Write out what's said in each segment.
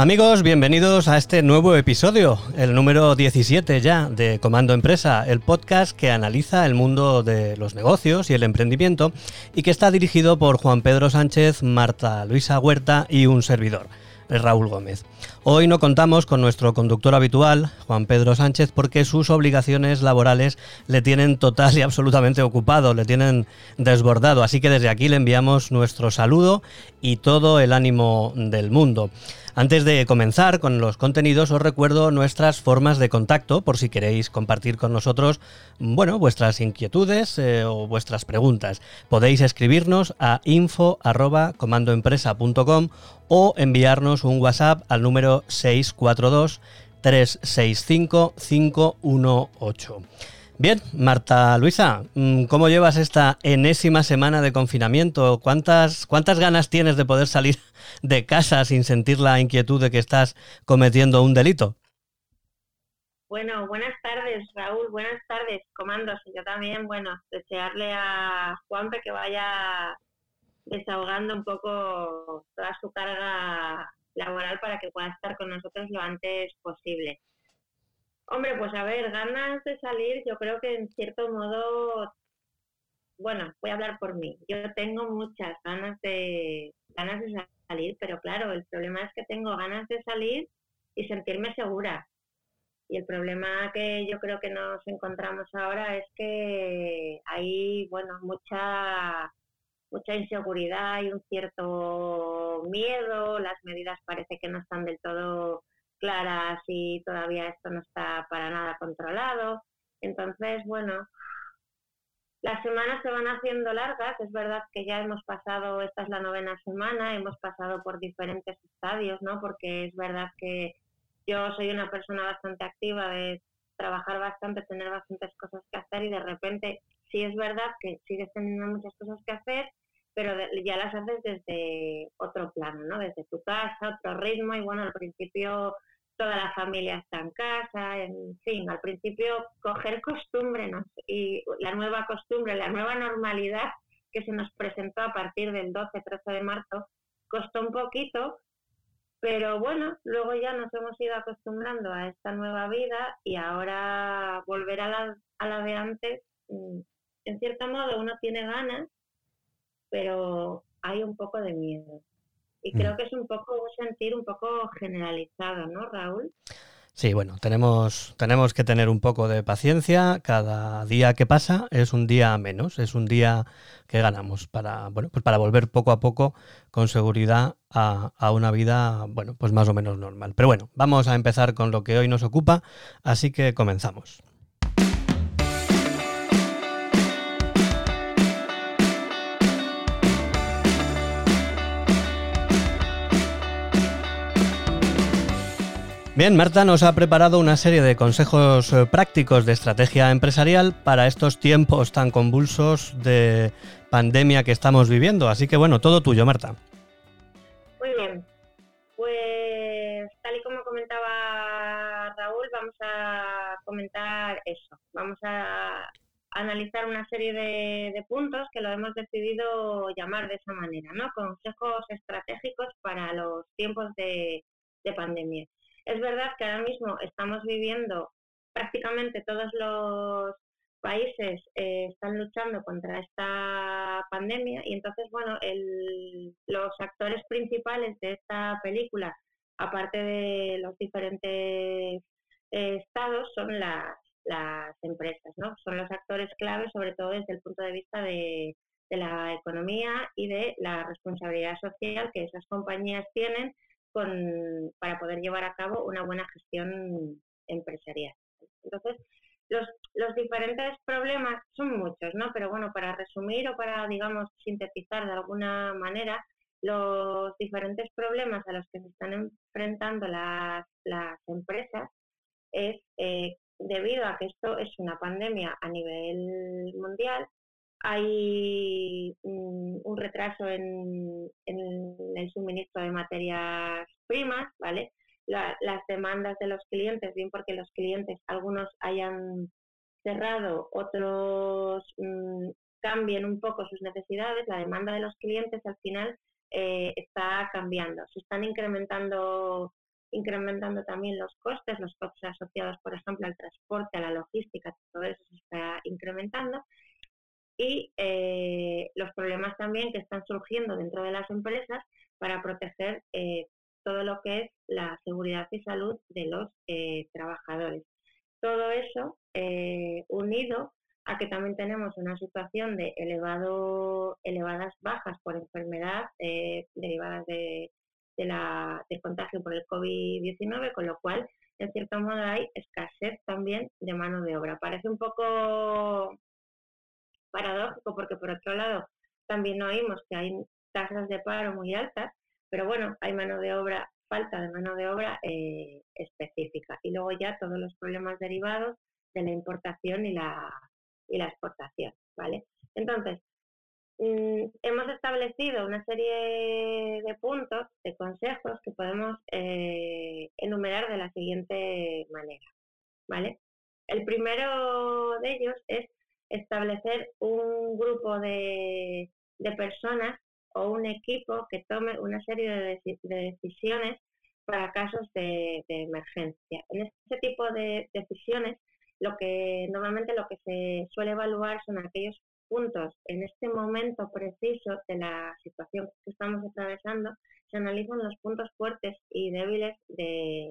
Amigos, bienvenidos a este nuevo episodio, el número 17 ya de Comando Empresa, el podcast que analiza el mundo de los negocios y el emprendimiento y que está dirigido por Juan Pedro Sánchez, Marta Luisa Huerta y un servidor. Raúl Gómez. Hoy no contamos con nuestro conductor habitual, Juan Pedro Sánchez, porque sus obligaciones laborales le tienen total y absolutamente ocupado, le tienen desbordado. Así que desde aquí le enviamos nuestro saludo y todo el ánimo del mundo. Antes de comenzar con los contenidos, os recuerdo nuestras formas de contacto por si queréis compartir con nosotros, bueno, vuestras inquietudes eh, o vuestras preguntas. Podéis escribirnos a info@comandoempresa.com o enviarnos un WhatsApp al número 642 365 518. Bien, Marta Luisa, mm, ¿cómo llevas esta enésima semana de confinamiento? ¿Cuántas, ¿Cuántas ganas tienes de poder salir de casa sin sentir la inquietud de que estás cometiendo un delito? Bueno, buenas tardes, Raúl. Buenas tardes, comandos. Yo también, bueno, desearle a Juanpe que vaya desahogando un poco toda su carga laboral para que pueda estar con nosotros lo antes posible. Hombre, pues a ver, ganas de salir, yo creo que en cierto modo, bueno, voy a hablar por mí. Yo tengo muchas ganas de ganas de salir, pero claro, el problema es que tengo ganas de salir y sentirme segura. Y el problema que yo creo que nos encontramos ahora es que hay, bueno, mucha mucha inseguridad y un cierto miedo, las medidas parece que no están del todo claras y todavía esto no está para nada controlado. Entonces, bueno, las semanas se van haciendo largas, es verdad que ya hemos pasado, esta es la novena semana, hemos pasado por diferentes estadios, ¿no? Porque es verdad que yo soy una persona bastante activa de trabajar bastante, tener bastantes cosas que hacer y de repente sí es verdad que sigues teniendo muchas cosas que hacer, pero ya las haces desde otro plano, ¿no? Desde tu casa, otro ritmo y bueno, al principio toda la familia está en casa, en fin, al principio coger costumbre y la nueva costumbre, la nueva normalidad que se nos presentó a partir del 12-13 de marzo, costó un poquito, pero bueno, luego ya nos hemos ido acostumbrando a esta nueva vida y ahora volver a la, a la de antes, mm, en cierto modo uno tiene ganas, pero hay un poco de miedo. Y creo mm. que es un poco un sentir un poco generalizado, ¿no, Raúl? Sí, bueno, tenemos, tenemos que tener un poco de paciencia. Cada día que pasa es un día menos, es un día que ganamos para, bueno, pues para volver poco a poco con seguridad a, a, una vida, bueno, pues más o menos normal. Pero bueno, vamos a empezar con lo que hoy nos ocupa, así que comenzamos. Bien, Marta nos ha preparado una serie de consejos eh, prácticos de estrategia empresarial para estos tiempos tan convulsos de pandemia que estamos viviendo. Así que bueno, todo tuyo, Marta. Muy bien. Pues tal y como comentaba Raúl, vamos a comentar eso. Vamos a analizar una serie de, puntos que lo hemos decidido llamar de esa manera, ¿no? Consejos estratégicos para los tiempos de pandemia. Es verdad que ahora mismo estamos viviendo prácticamente todos los países eh, están luchando contra esta pandemia y entonces, bueno, los actores principales de esta película, aparte de los diferentes eh, estados, son las, empresas, ¿no? Son los actores clave, sobre todo desde el punto de vista de la economía y de la responsabilidad social que esas compañías tienen con, para poder llevar a cabo una buena gestión empresarial. Entonces, los, los diferentes problemas son muchos, ¿no? Pero bueno, para resumir o para, digamos, sintetizar de alguna manera, los diferentes problemas a los que se están enfrentando las, las empresas es eh, debido a que esto es una pandemia a nivel mundial, hay un retraso en, el suministro de materias primas, ¿vale? las demandas de los clientes, bien porque los clientes, algunos hayan cerrado, otros mm, cambien un poco sus necesidades, la demanda de los clientes al final eh, está cambiando. Se están incrementando incrementando también los costes, los costes asociados, por ejemplo, al transporte, a la logística, todo eso se está incrementando. Y eh, los problemas también que están surgiendo dentro de las empresas para proteger eh, todo lo que es la seguridad y salud de los eh, trabajadores. Todo eso unido a que también tenemos una situación de elevado, elevadas bajas por enfermedad derivadas de, de la, del contagio por el COVID-19, con lo cual, en cierto modo, hay escasez también de mano de obra. Parece un poco paradójico porque, por otro lado, también oímos que hay tasas de paro muy altas, pero bueno, hay mano de obra, falta de mano de obra eh, específica. Y luego ya todos los problemas derivados de la importación y la, y la exportación, ¿vale? Entonces, Mm, hemos establecido una serie de puntos, de consejos que podemos eh, enumerar de la siguiente manera. ¿vale? El primero de ellos es establecer un grupo de, personas o un equipo que tome una serie de, decisiones para casos de, emergencia. En este tipo de decisiones, lo que normalmente lo que se suele evaluar son aquellos puntos en este momento preciso de la situación que estamos atravesando, se analizan los puntos fuertes y débiles de,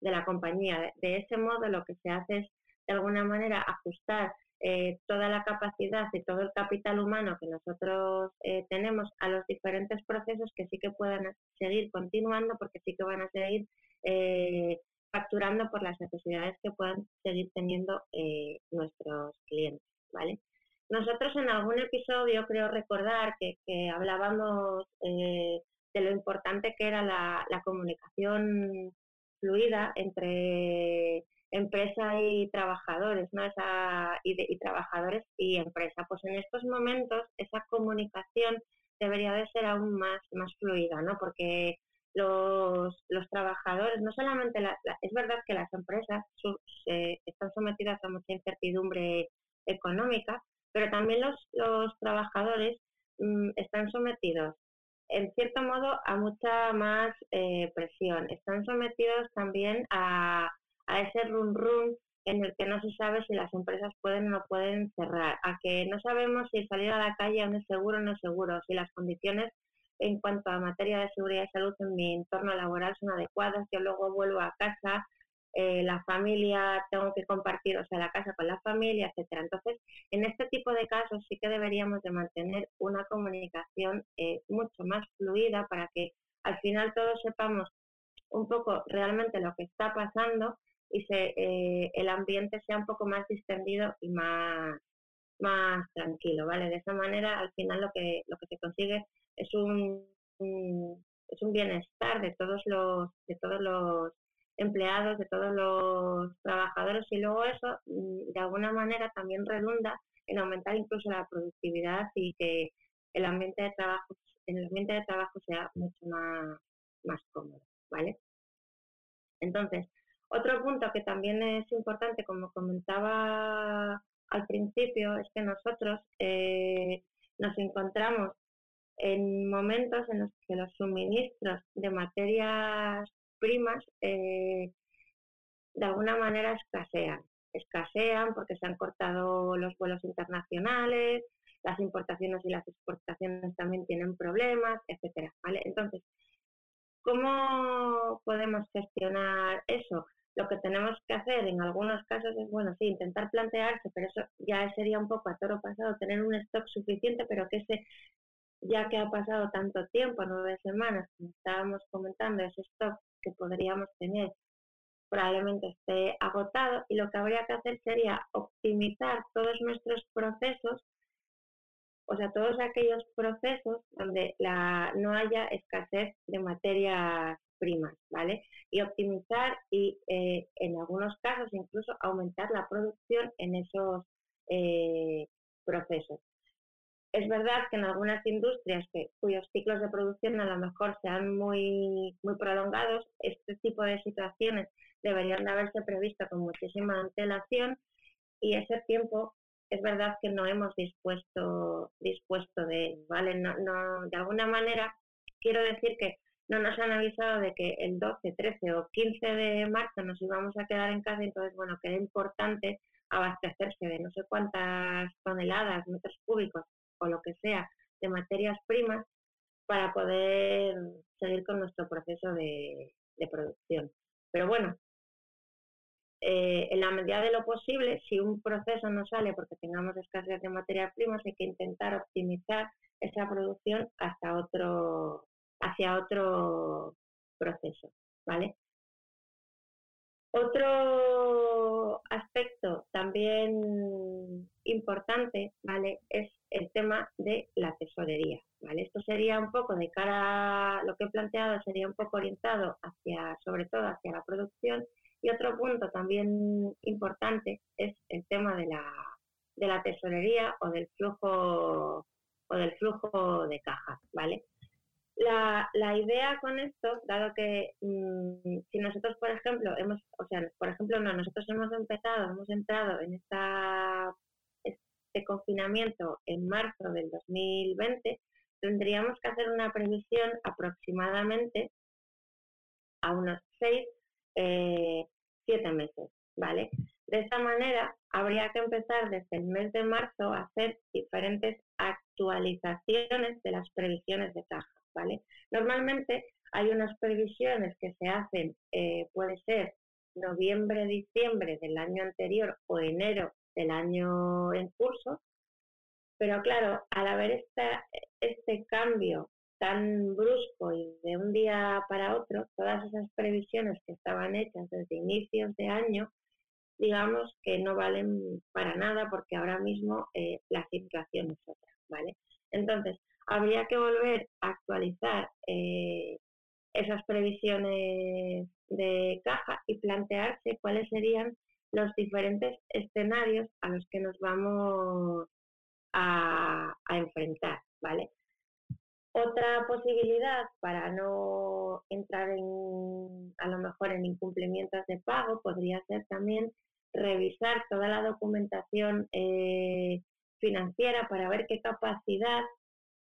la compañía. De, ese modo lo que se hace es, de alguna manera, ajustar eh, toda la capacidad y todo el capital humano que nosotros eh, tenemos a los diferentes procesos que sí que puedan seguir continuando porque sí que van a seguir eh, facturando por las necesidades que puedan seguir teniendo nuestros clientes, ¿vale? Nosotros en algún episodio creo recordar que, hablábamos eh, de lo importante que era la, comunicación fluida entre empresa y trabajadores, ¿no? Esa, y, trabajadores y empresa. Pues en estos momentos esa comunicación debería de ser aún más, más fluida, ¿no? Porque los, los trabajadores, no solamente, es verdad que las empresas están sometidas a mucha incertidumbre económica, pero también los, los trabajadores mm, están sometidos, en cierto modo, a mucha más eh, presión. Están sometidos también a, a ese run run en el que no se sabe si las empresas pueden o no pueden cerrar, a que no sabemos si salir a la calle es seguro o no es seguro, si las condiciones en cuanto a materia de seguridad y salud en mi entorno laboral son adecuadas, yo luego vuelvo a casa eh, la familia, tengo que compartir, o sea, la casa con la familia, etcétera. Entonces, en este tipo de casos sí que deberíamos de mantener una comunicación eh, mucho más fluida para que al final todos sepamos un poco realmente lo que está pasando y se, eh, el ambiente sea un poco más distendido y más, más tranquilo, ¿vale? De esa manera, al final lo que, lo que se consigue es un, un es un bienestar de todos los, de todos los empleados, de todos los trabajadores y luego eso mm, de alguna manera también redunda en aumentar incluso la productividad y que el ambiente de trabajo, el ambiente de trabajo sea mucho más, más cómodo, ¿vale? Entonces, otro punto que también es importante, como comentaba al principio, es que nosotros eh, nos encontramos en momentos en los que los suministros de materias primas eh, de alguna manera escasean. Escasean porque se han cortado los vuelos internacionales, las importaciones y las exportaciones también tienen problemas, etcétera. ¿vale? Entonces, ¿cómo podemos gestionar eso? Lo que tenemos que hacer en algunos casos es, bueno, sí, intentar plantearse, pero eso ya sería un poco a toro pasado, tener un stock suficiente, pero que ese ya que ha pasado tanto tiempo, nueve semanas, como estábamos comentando, ese stock que podríamos tener probablemente esté agotado y lo que habría que hacer sería optimizar todos nuestros procesos, o sea, todos aquellos procesos donde la, no haya escasez de materias primas, ¿vale? Y optimizar y eh, en algunos casos incluso aumentar la producción en esos eh, procesos. Es verdad que en algunas industrias que, cuyos ciclos de producción a lo mejor sean muy, muy prolongados, este tipo de situaciones deberían de haberse previsto con muchísima antelación y ese tiempo es verdad que no hemos dispuesto, dispuesto de ¿vale? No, no, de alguna manera quiero decir que no nos han avisado de que el 12, 13 o 15 de marzo nos íbamos a quedar en casa, entonces, bueno, que era importante abastecerse de no sé cuántas toneladas, metros cúbicos o lo que sea de materias primas para poder seguir con nuestro proceso de, producción. Pero bueno, eh, en la medida de lo posible, si un proceso no sale porque tengamos escasez de materias primas, hay que intentar optimizar esa producción hasta otro, hacia otro proceso, ¿vale? Otro aspecto también importante, ¿vale? Es el tema de la tesorería, ¿vale? Esto sería un poco de cara a lo que he planteado, sería un poco orientado hacia, sobre todo hacia la producción. Y otro punto también importante es el tema de la, de la tesorería o del flujo o del flujo de caja, ¿vale? La, la idea con esto, dado que mm, si nosotros, por ejemplo, hemos, o sea, por ejemplo, no, nosotros hemos empezado, hemos entrado en esta, este confinamiento en marzo del 2020, tendríamos que hacer una previsión aproximadamente a unos seis, eh, siete meses, ¿vale? De esta manera, habría que empezar desde el mes de marzo a hacer diferentes actualizaciones de las previsiones de caja. Normalmente hay unas previsiones que se hacen, eh, puede ser noviembre, diciembre del año anterior o enero del año en curso, pero claro, al haber esta, este cambio tan brusco y de un día para otro, todas esas previsiones que estaban hechas desde inicios de año, digamos que no valen para nada porque ahora mismo eh, la situación es otra, ¿vale? Entonces, habría que volver a actualizar eh, esas previsiones de caja y plantearse cuáles serían los diferentes escenarios a los que nos vamos a, enfrentar, ¿vale? Otra posibilidad para no entrar en, a lo mejor en incumplimientos de pago podría ser también revisar toda la documentación eh, financiera para ver qué capacidad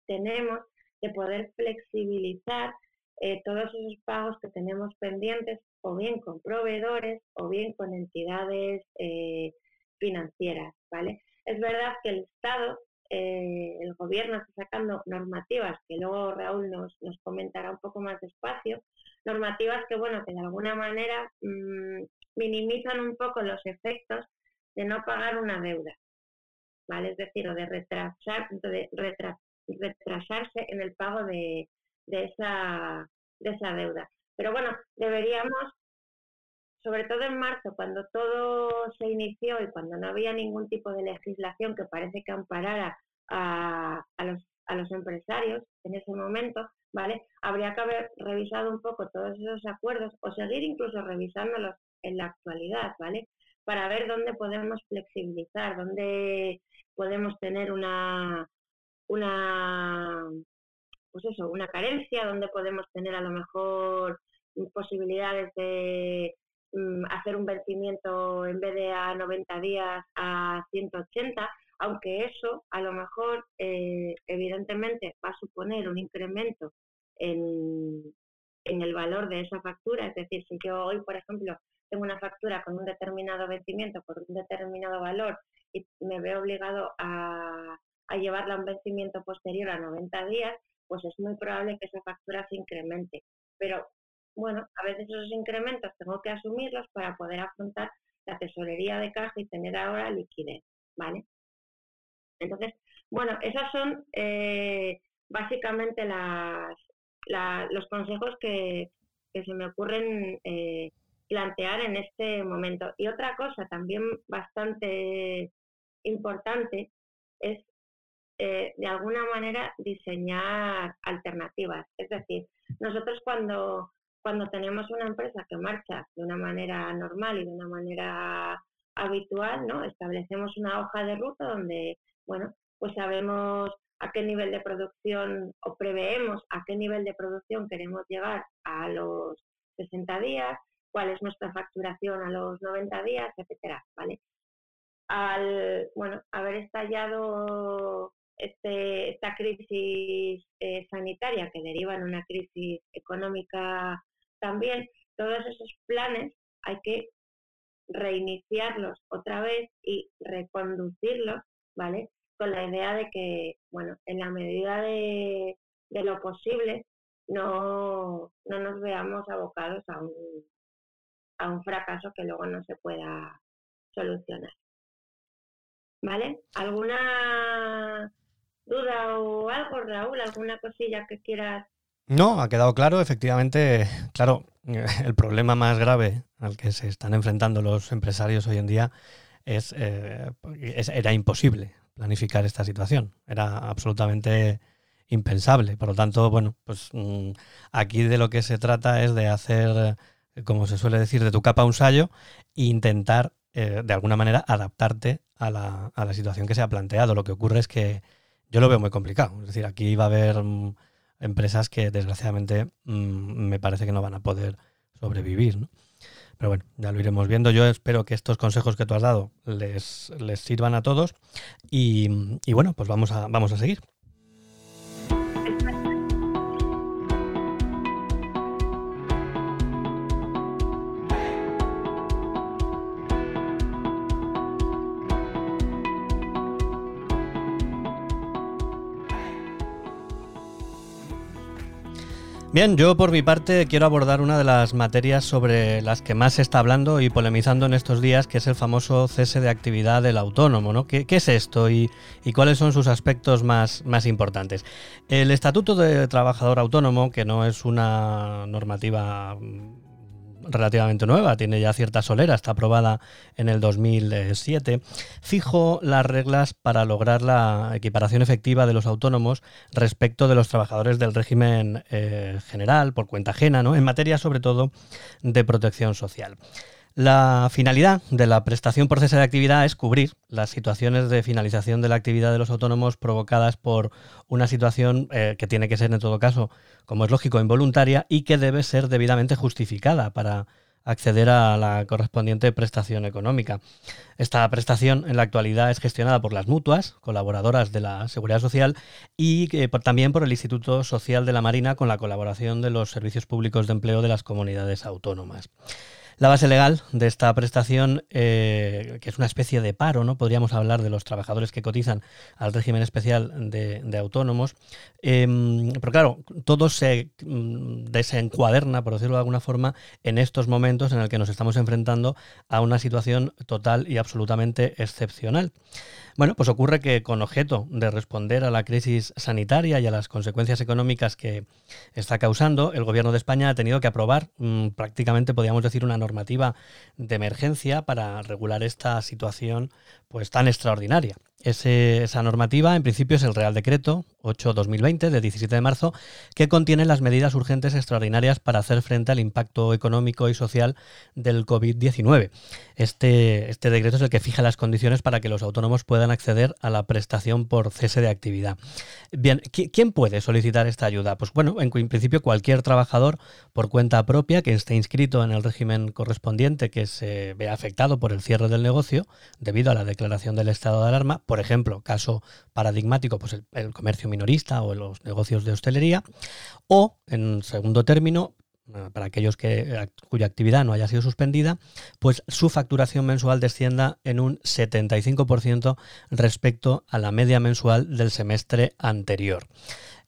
tenemos de poder flexibilizar eh, todos esos pagos que tenemos pendientes o bien con proveedores o bien con entidades eh, financieras, ¿vale? Es verdad que el Estado, eh, el gobierno está sacando normativas que luego Raúl nos, nos comentará un poco más despacio, normativas que, bueno, que de alguna manera mm, minimizan un poco los efectos de no pagar una deuda, ¿vale? Es decir, o de retrasar, de retrasar retrasarse en el pago de, esa, de esa deuda. Pero bueno, deberíamos, sobre todo en marzo, cuando todo se inició y cuando no había ningún tipo de legislación que parece que amparara a, a, los, a los empresarios en ese momento, ¿vale? Habría que haber revisado un poco todos esos acuerdos o seguir incluso revisándolos en la actualidad, ¿vale? Para ver dónde podemos flexibilizar, dónde podemos tener una, una pues eso, una carencia donde podemos tener a lo mejor posibilidades de mm, hacer un vencimiento en vez de a 90 días a 180, aunque eso a lo mejor eh, evidentemente va a suponer un incremento en, en el valor de esa factura, es decir, si yo hoy, por ejemplo, tengo una factura con un determinado vencimiento por un determinado valor y me veo obligado a, a llevarla a un vencimiento posterior a 90 días, pues es muy probable que esa factura se incremente. Pero bueno, a veces esos incrementos tengo que asumirlos para poder afrontar la tesorería de caja y tener ahora liquidez, ¿vale? Entonces, bueno, esos son eh, básicamente los consejos que, se me ocurren eh, plantear en este momento. Y otra cosa también bastante importante es eh, de alguna manera diseñar alternativas. Es decir, nosotros cuando, cuando tenemos una empresa que marcha de una manera normal y de una manera habitual, ¿no? Establecemos una hoja de ruta donde, bueno, pues sabemos a qué nivel de producción o preveemos a qué nivel de producción queremos llegar a los 60 días, cuál es nuestra facturación a los 90 días, etcétera, ¿vale? Al, bueno, haber estallado este, esta crisis eh, sanitaria que deriva en una crisis económica también, todos esos planes hay que reiniciarlos otra vez y reconducirlos, ¿vale? Con la idea de que, bueno, en la medida de, lo posible, no, no nos veamos abocados a un, a un fracaso que luego no se pueda solucionar. ¿Vale? ¿Alguna duda o algo, Raúl? ¿Alguna cosilla que quieras? No, ha quedado claro, efectivamente, claro, el problema más grave al que se están enfrentando los empresarios hoy en día es, eh, era imposible planificar esta situación, era absolutamente impensable. Por lo tanto, bueno, pues mm, aquí de lo que se trata es de hacer, como se suele decir, de tu capa un sallo e intentar eh, de alguna manera adaptarte a la, a la, situación que se ha planteado. Lo que ocurre es que yo lo veo muy complicado. Es decir, aquí va a haber mm, empresas que desgraciadamente mm, me parece que no van a poder sobrevivir. ¿no? Pero bueno, ya lo iremos viendo. Yo espero que estos consejos que tú has dado les, les sirvan a todos y, y bueno, pues vamos a, vamos a seguir. Bien, yo por mi parte quiero abordar una de las materias sobre las que más se está hablando y polemizando en estos días, que es el famoso cese de actividad del autónomo. ¿no? ¿Qué, es esto y, y, cuáles son sus aspectos más, más importantes? El Estatuto de Trabajador Autónomo, que no es una normativa relativamente nueva, tiene ya cierta solera, está aprobada en el 2007, fijó las reglas para lograr la equiparación efectiva de los autónomos respecto de los trabajadores del régimen eh, general, por cuenta ajena, ¿no? en materia sobre todo de protección social. La finalidad de la prestación por cese de actividad es cubrir las situaciones de finalización de la actividad de los autónomos provocadas por una situación eh, que tiene que ser en todo caso, como es lógico, involuntaria y que debe ser debidamente justificada para acceder a la correspondiente prestación económica. Esta prestación en la actualidad es gestionada por las mutuas, colaboradoras de la Seguridad Social, y eh, también por el Instituto Social de la Marina con la colaboración de los servicios públicos de empleo de las comunidades autónomas. La base legal de esta prestación, eh, que es una especie de paro, ¿no? Podríamos hablar de los trabajadores que cotizan al régimen especial de, autónomos. Em, pero claro, todo se mm, desencuaderna, por decirlo de alguna forma, en estos momentos en el que nos estamos enfrentando a una situación total y absolutamente excepcional. Bueno, pues ocurre que con objeto de responder a la crisis sanitaria y a las consecuencias económicas que está causando, el gobierno de España ha tenido que aprobar mm, prácticamente, podríamos decir, una normativa de emergencia para regular esta situación pues tan extraordinaria. esa normativa, en principio, es el Real Decreto 8-2020 de 17 de marzo, que contiene las medidas urgentes extraordinarias para hacer frente al impacto económico y social del COVID-19. Este, este decreto es el que fija las condiciones para que los autónomos puedan acceder a la prestación por cese de actividad. Bien, ¿quién puede solicitar esta ayuda? Pues bueno, en principio cualquier trabajador por cuenta propia que esté inscrito en el régimen correspondiente que se vea afectado por el cierre del negocio debido a la declaración del estado de alarma, por ejemplo, caso paradigmático, pues el, comercio minorista o los negocios de hostelería, o en segundo término, eh, para aquellos que, cuya actividad no haya sido suspendida, pues su facturación mensual descienda en un 75% respecto a la media mensual del semestre anterior.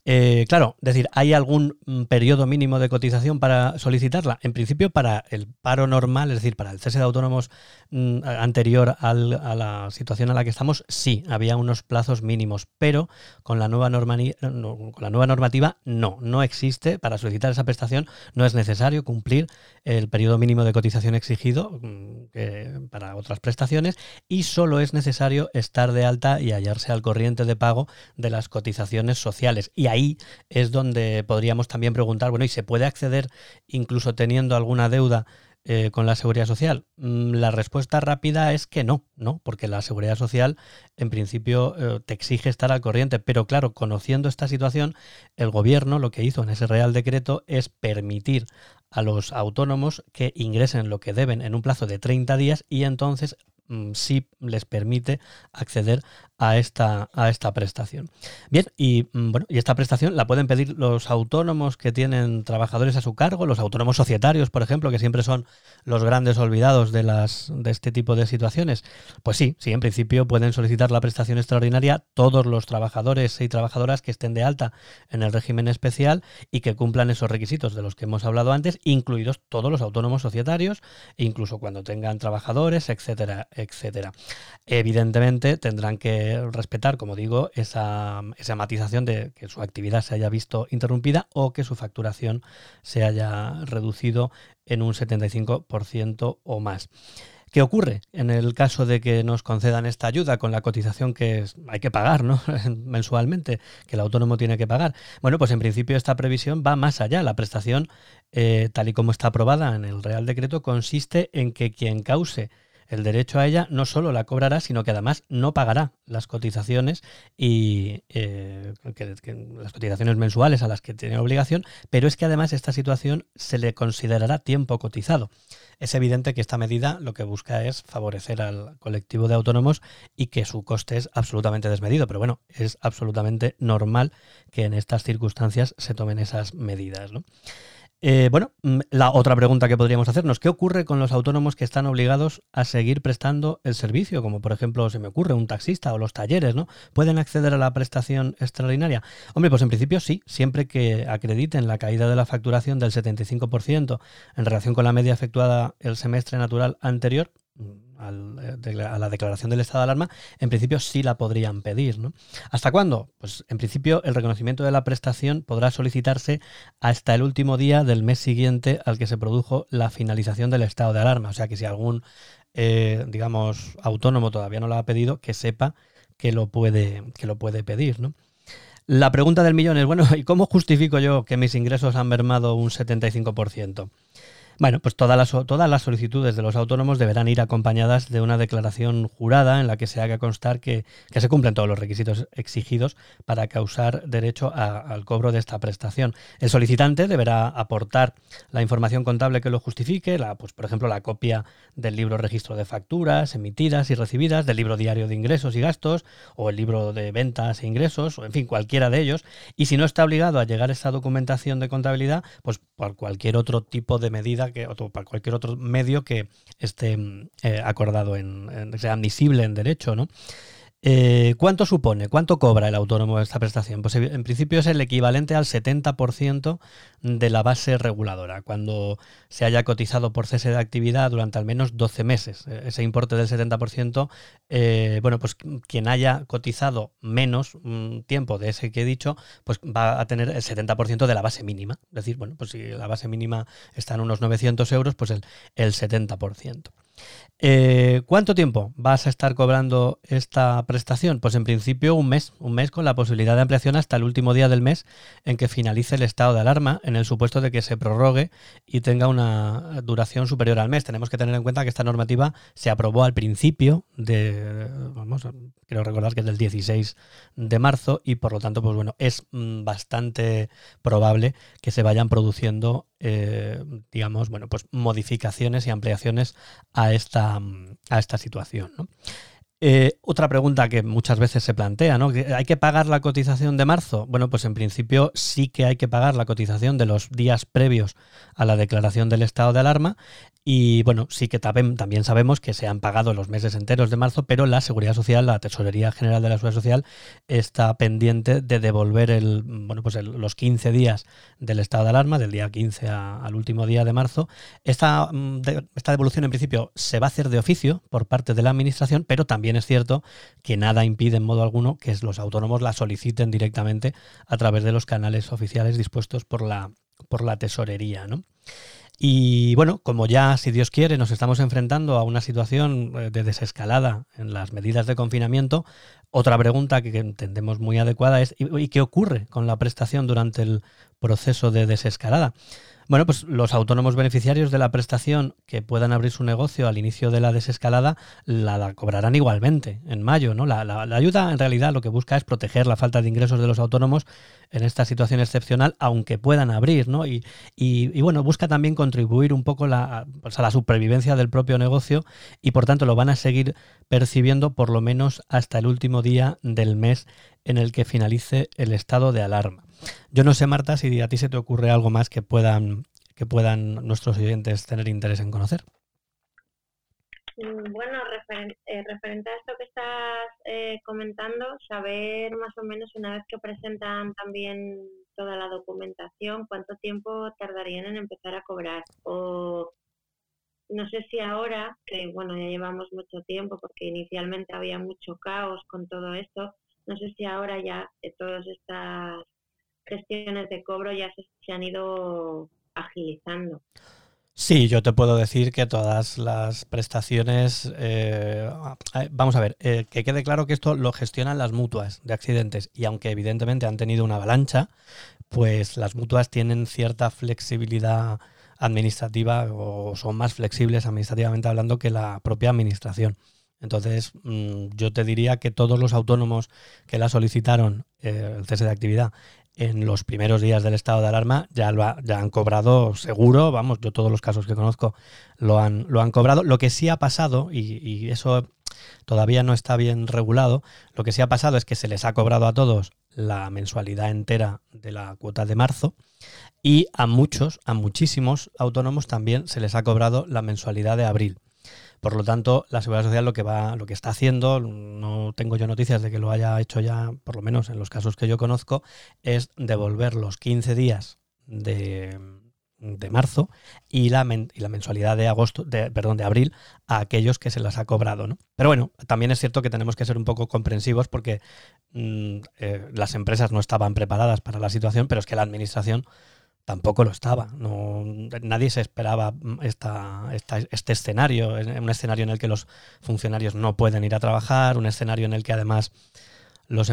Eh, claro, es decir, ¿hay algún mm, periodo mínimo de cotización para solicitarla? En principio, para el paro normal, es decir, para el cese de autónomos mm, anterior a la situación a la que estamos, sí, había unos plazos mínimos, pero con la, nueva con la nueva normativa no, no existe. Para solicitar esa prestación no es necesario cumplir el periodo mínimo de cotización exigido mm, para otras prestaciones y solo es necesario estar de alta y hallarse al corriente de pago de las cotizaciones sociales. Y ahí es donde podríamos también preguntar, bueno, ¿y se puede acceder incluso teniendo alguna deuda eh, con la seguridad social? Mm, la respuesta rápida es que no, ¿no? Porque la seguridad social en principio eh, te exige estar al corriente, pero claro, conociendo esta situación, el gobierno lo que hizo en ese Real Decreto es permitir a los autónomos que ingresen lo que deben en un plazo de 30 días y entonces Mm, sí les permite acceder a esta, a esta prestación. Bien, y mm, bueno, y esta prestación la pueden pedir los autónomos que tienen trabajadores a su cargo, los autónomos societarios, por ejemplo, que siempre son los grandes olvidados de las de este tipo de situaciones. Pues sí, sí, en principio pueden solicitar la prestación extraordinaria todos los trabajadores y trabajadoras que estén de alta en el régimen especial y que cumplan esos requisitos de los que hemos hablado antes, incluidos todos los autónomos societarios, incluso cuando tengan trabajadores, etcétera, etcétera. Evidentemente tendrán que respetar, como digo, esa, esa matización de que su actividad se haya visto interrumpida o que su facturación se haya reducido en un 75% o más. ¿Qué ocurre en el caso de que nos concedan esta ayuda con la cotización que hay que pagar ¿no? mensualmente, que el autónomo tiene que pagar? Bueno, pues en principio esta previsión va más allá. La prestación, eh, tal y como está aprobada en el Real Decreto, consiste en que quien cause el derecho a ella no solo la cobrará, sino que además no pagará las cotizaciones y eh, las cotizaciones mensuales a las que tiene obligación, pero es que además esta situación se le considerará tiempo cotizado. Es evidente que esta medida lo que busca es favorecer al colectivo de autónomos y que su coste es absolutamente desmedido, pero bueno, es absolutamente normal que en estas circunstancias se tomen esas medidas. ¿no? Eh, bueno, mm, la otra pregunta que podríamos hacernos, ¿qué ocurre con los autónomos que están obligados a seguir prestando el servicio? Como por ejemplo se me ocurre un taxista o los talleres, ¿no? ¿Pueden acceder a la prestación extraordinaria? Hombre, pues en principio sí, siempre que acrediten la caída de la facturación del 75% en relación con la media efectuada el semestre natural anterior, eh, a la declaración del estado de alarma, en principio sí la podrían pedir. ¿no? ¿Hasta cuándo? Pues en principio el reconocimiento de la prestación podrá solicitarse hasta el último día del mes siguiente al que se produjo la finalización del estado de alarma. O sea que si algún, eh, digamos, autónomo todavía no lo ha pedido, que sepa que lo puede, que lo puede pedir. ¿no? La pregunta del millón es, bueno, ¿y cómo justifico yo que mis ingresos han mermado un 75%? Bueno, pues todas las, todas las solicitudes de los autónomos deberán ir acompañadas de una declaración jurada en la que se haga constar que, se cumplen todos los requisitos exigidos para causar derecho al cobro de esta prestación. El solicitante deberá aportar la información contable que lo justifique, la, pues, por ejemplo, la copia del libro registro de facturas emitidas y recibidas, del libro diario de ingresos y gastos, o el libro de ventas e ingresos, o en fin, cualquiera de ellos. Y si no está obligado a llegar a esa documentación de contabilidad, pues por cualquier otro tipo de medida que, o para cualquier otro medio que esté eh, acordado en, sea admisible en derecho, ¿no? Eh, ¿Cuánto supone? ¿Cuánto cobra el autónomo esta prestación? Pues en principio es el equivalente al 70% de la base reguladora, cuando se haya cotizado por cese de actividad durante al menos 12 meses. E, ese importe del 70%, eh, bueno, pues quien haya cotizado menos mm, tiempo de ese que he dicho, pues va a tener el 70% de la base mínima. Es decir, bueno, pues si la base mínima está en unos 900 euros, pues el, el 70%. Eh, ¿Cuánto tiempo vas a estar cobrando esta prestación? Pues en principio un mes, un mes con la posibilidad de ampliación hasta el último día del mes en que finalice el estado de alarma, en el supuesto de que se prorrogue y tenga una duración superior al mes. Tenemos que tener en cuenta que esta normativa se aprobó al principio de, vamos, quiero recordar que es del 16 de marzo y por lo tanto, pues bueno, es mm, bastante probable que se vayan produciendo eh, digamos, bueno, pues modificaciones y ampliaciones a esta, a esta situación. Eh, otra pregunta que muchas veces se plantea. ¿Hay que pagar la cotización de marzo? Bueno, pues en principio sí que hay que pagar la cotización de los días previos a la declaración del estado de alarma y bueno, sí que también sabemos que se han pagado los meses enteros de marzo, pero la Seguridad Social, la Tesorería General de la Seguridad Social, está pendiente de devolver el, bueno, pues los 15 días del estado de alarma, del día 15 al último día de marzo. Esta, mm, esta devolución en principio se va a hacer de oficio por parte de la Administración, pero también es cierto que nada impide en modo alguno que los autónomos la soliciten directamente a través de los canales oficiales dispuestos por la, por la Tesorería. ¿no? Y bueno, como ya, si Dios quiere, nos estamos enfrentando a una situación eh, de desescalada en las medidas de confinamiento, otra pregunta que entendemos muy adecuada es ¿y qué ocurre con la prestación durante el proceso de desescalada. Bueno, pues los autónomos beneficiarios de la prestación que puedan abrir su negocio al inicio de la desescalada la, cobrarán igualmente en mayo, ¿no? La, ayuda en realidad lo que busca es proteger la falta de ingresos de los autónomos en esta situación excepcional, aunque puedan abrir, ¿no? Y, bueno, busca también contribuir un poco pues a la supervivencia del propio negocio y por tanto lo van a seguir percibiendo por lo menos hasta el último día del mes en el que finalice el estado de alarma. Yo no sé, Marta, si a ti se te ocurre algo más que puedan, que puedan nuestros oyentes tener interés en conocer. Mm, bueno, eh, referente a esto que estás eh, comentando, saber más o menos una vez que presentan también toda la documentación, cuánto tiempo tardarían en empezar a cobrar. O no sé si ahora, que bueno, ya llevamos mucho tiempo porque inicialmente había mucho caos con todo esto, no sé si ahora ya eh, todas estas gestiones de cobro ya se, han ido agilizando. Sí, yo te puedo decir que todas las prestaciones, eh, eh, vamos a ver, eh, que quede claro que esto lo gestionan las mutuas de accidentes y aunque evidentemente han tenido una avalancha, pues las mutuas tienen cierta flexibilidad administrativa o son más flexibles administrativamente hablando que la propia administración. Entonces, mm, yo te diría que todos los autónomos que la solicitaron, el cese de actividad, en los primeros días del estado de alarma ya lo ya han cobrado seguro, vamos, yo todos los casos que conozco lo han, lo han cobrado. Lo que sí ha pasado, y, eso todavía no está bien regulado, lo que sí ha pasado es que se les ha cobrado a todos la mensualidad entera de la cuota de marzo y a muchos, a muchísimos autónomos también se les ha cobrado la mensualidad de abril. Por lo tanto, la Seguridad Social lo que va, lo que está haciendo, no tengo yo noticias de que lo haya hecho ya, por lo menos en los casos que yo conozco, es devolver los 15 días de, marzo y la, y la, mensualidad de agosto, de, perdón, de abril a aquellos que se las ha cobrado. ¿no? Pero bueno, también es cierto que tenemos que ser un poco comprensivos porque mm, eh, las empresas no estaban preparadas para la situación, pero es que la administración tampoco lo estaba. Nadie se esperaba esta, este escenario, un escenario en el que los funcionarios no pueden ir a trabajar, un escenario en el que además los,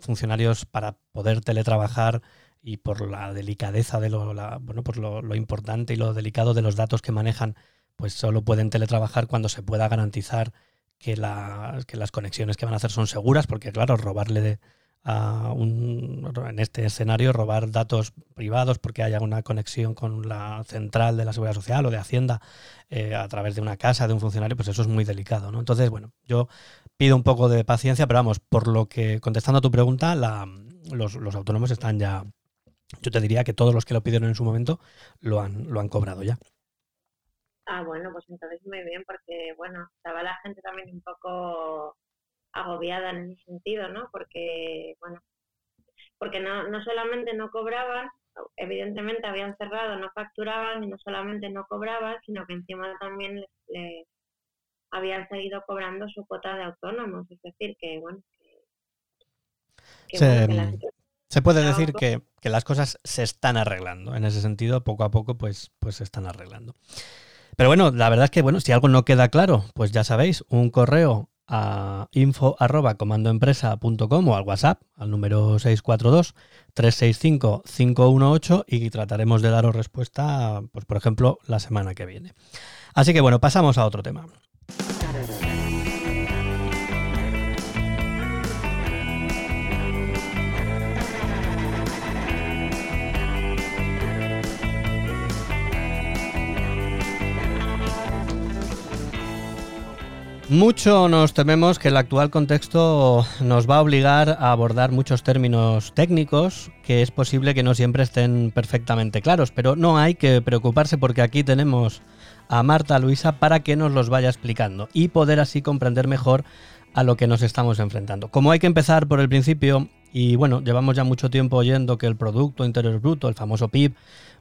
funcionarios para poder teletrabajar y por la delicadeza de lo, bueno, por lo, importante y lo delicado de los datos que manejan, pues solo pueden teletrabajar cuando se pueda garantizar que las conexiones que van a hacer son seguras, porque claro, robarle de, a un, en este escenario robar datos privados porque haya una conexión con la central de la seguridad social o de Hacienda eh, a través de una casa de un funcionario, pues eso es muy delicado. ¿no? Entonces, bueno, yo pido un poco de paciencia, pero vamos, por lo que, contestando a tu pregunta, los, los, autónomos están ya, yo te diría que todos los que lo pidieron en su momento lo han, lo han cobrado ya. Ah, bueno, pues entonces muy bien, porque bueno, estaba la gente también un poco agobiada en ese sentido, ¿no? Porque, bueno, porque no, no solamente no cobraban, evidentemente habían cerrado, no facturaban y no solamente no cobraban, sino que encima también les, habían seguido cobrando su cuota de autónomos. Es decir, que, bueno, se, puede decir que, que, las cosas se están arreglando. En ese sentido, poco a poco, pues, pues se están arreglando. Pero bueno, la verdad es que, bueno, si algo no queda claro, pues ya sabéis, un correo a info arroba comandoempresa.com o al WhatsApp al número 642-365-518 y trataremos de daros respuesta, pues por ejemplo, la semana que viene. Así que bueno, pasamos a otro tema. Mucho nos tememos que el actual contexto nos va a obligar a abordar muchos términos técnicos que es posible que no siempre estén perfectamente claros, pero no hay que preocuparse porque aquí tenemos a Marta Luisa para que nos los vaya explicando y poder así comprender mejor a lo que nos estamos enfrentando. Como hay que empezar por el principio, y bueno, llevamos ya mucho tiempo oyendo que el Producto Interior Bruto, el famoso PIB,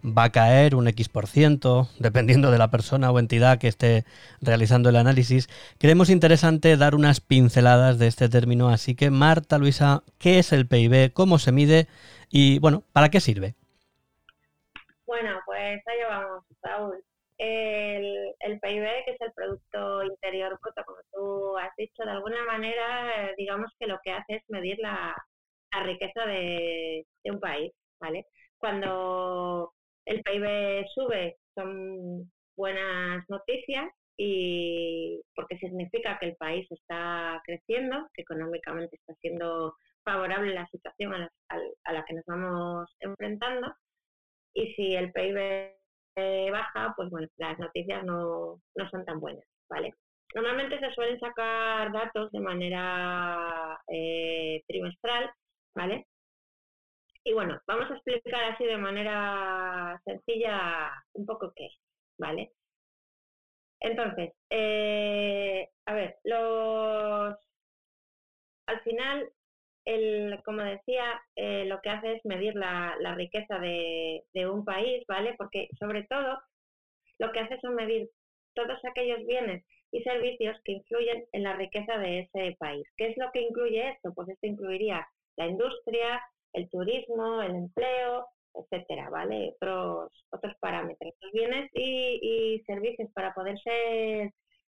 va a caer un X por ciento, dependiendo de la persona o entidad que esté realizando el análisis. Creemos interesante dar unas pinceladas de este término, así que Marta, Luisa, ¿qué es el PIB? ¿Cómo se mide? Y bueno, ¿para qué sirve? Bueno, pues ahí vamos, Raúl. El, el, PIB, que es el Producto Interior Bruto, como tú has dicho, de alguna manera, digamos que lo que hace es medir la, riqueza de, de un país, ¿vale? Cuando el PIB sube son buenas noticias y porque significa que el país está creciendo, que económicamente está siendo favorable la situación a la, que nos vamos enfrentando y si el PIB baja, pues bueno, las noticias no, no son tan buenas, ¿vale? Normalmente se suelen sacar datos de manera eh, trimestral, ¿vale? Y bueno, vamos a explicar así de manera sencilla un poco qué ¿vale? Entonces, eh, a ver, los al final, el, como decía, eh, lo que hace es medir la, riqueza de, de, un país, ¿vale? Porque sobre todo lo que hace es medir todos aquellos bienes y servicios que influyen en la riqueza de ese país. ¿Qué es lo que incluye esto? Pues esto incluiría la industria, el turismo, el empleo, etcétera, ¿vale? Otros, otros parámetros. Los bienes y, servicios para poder ser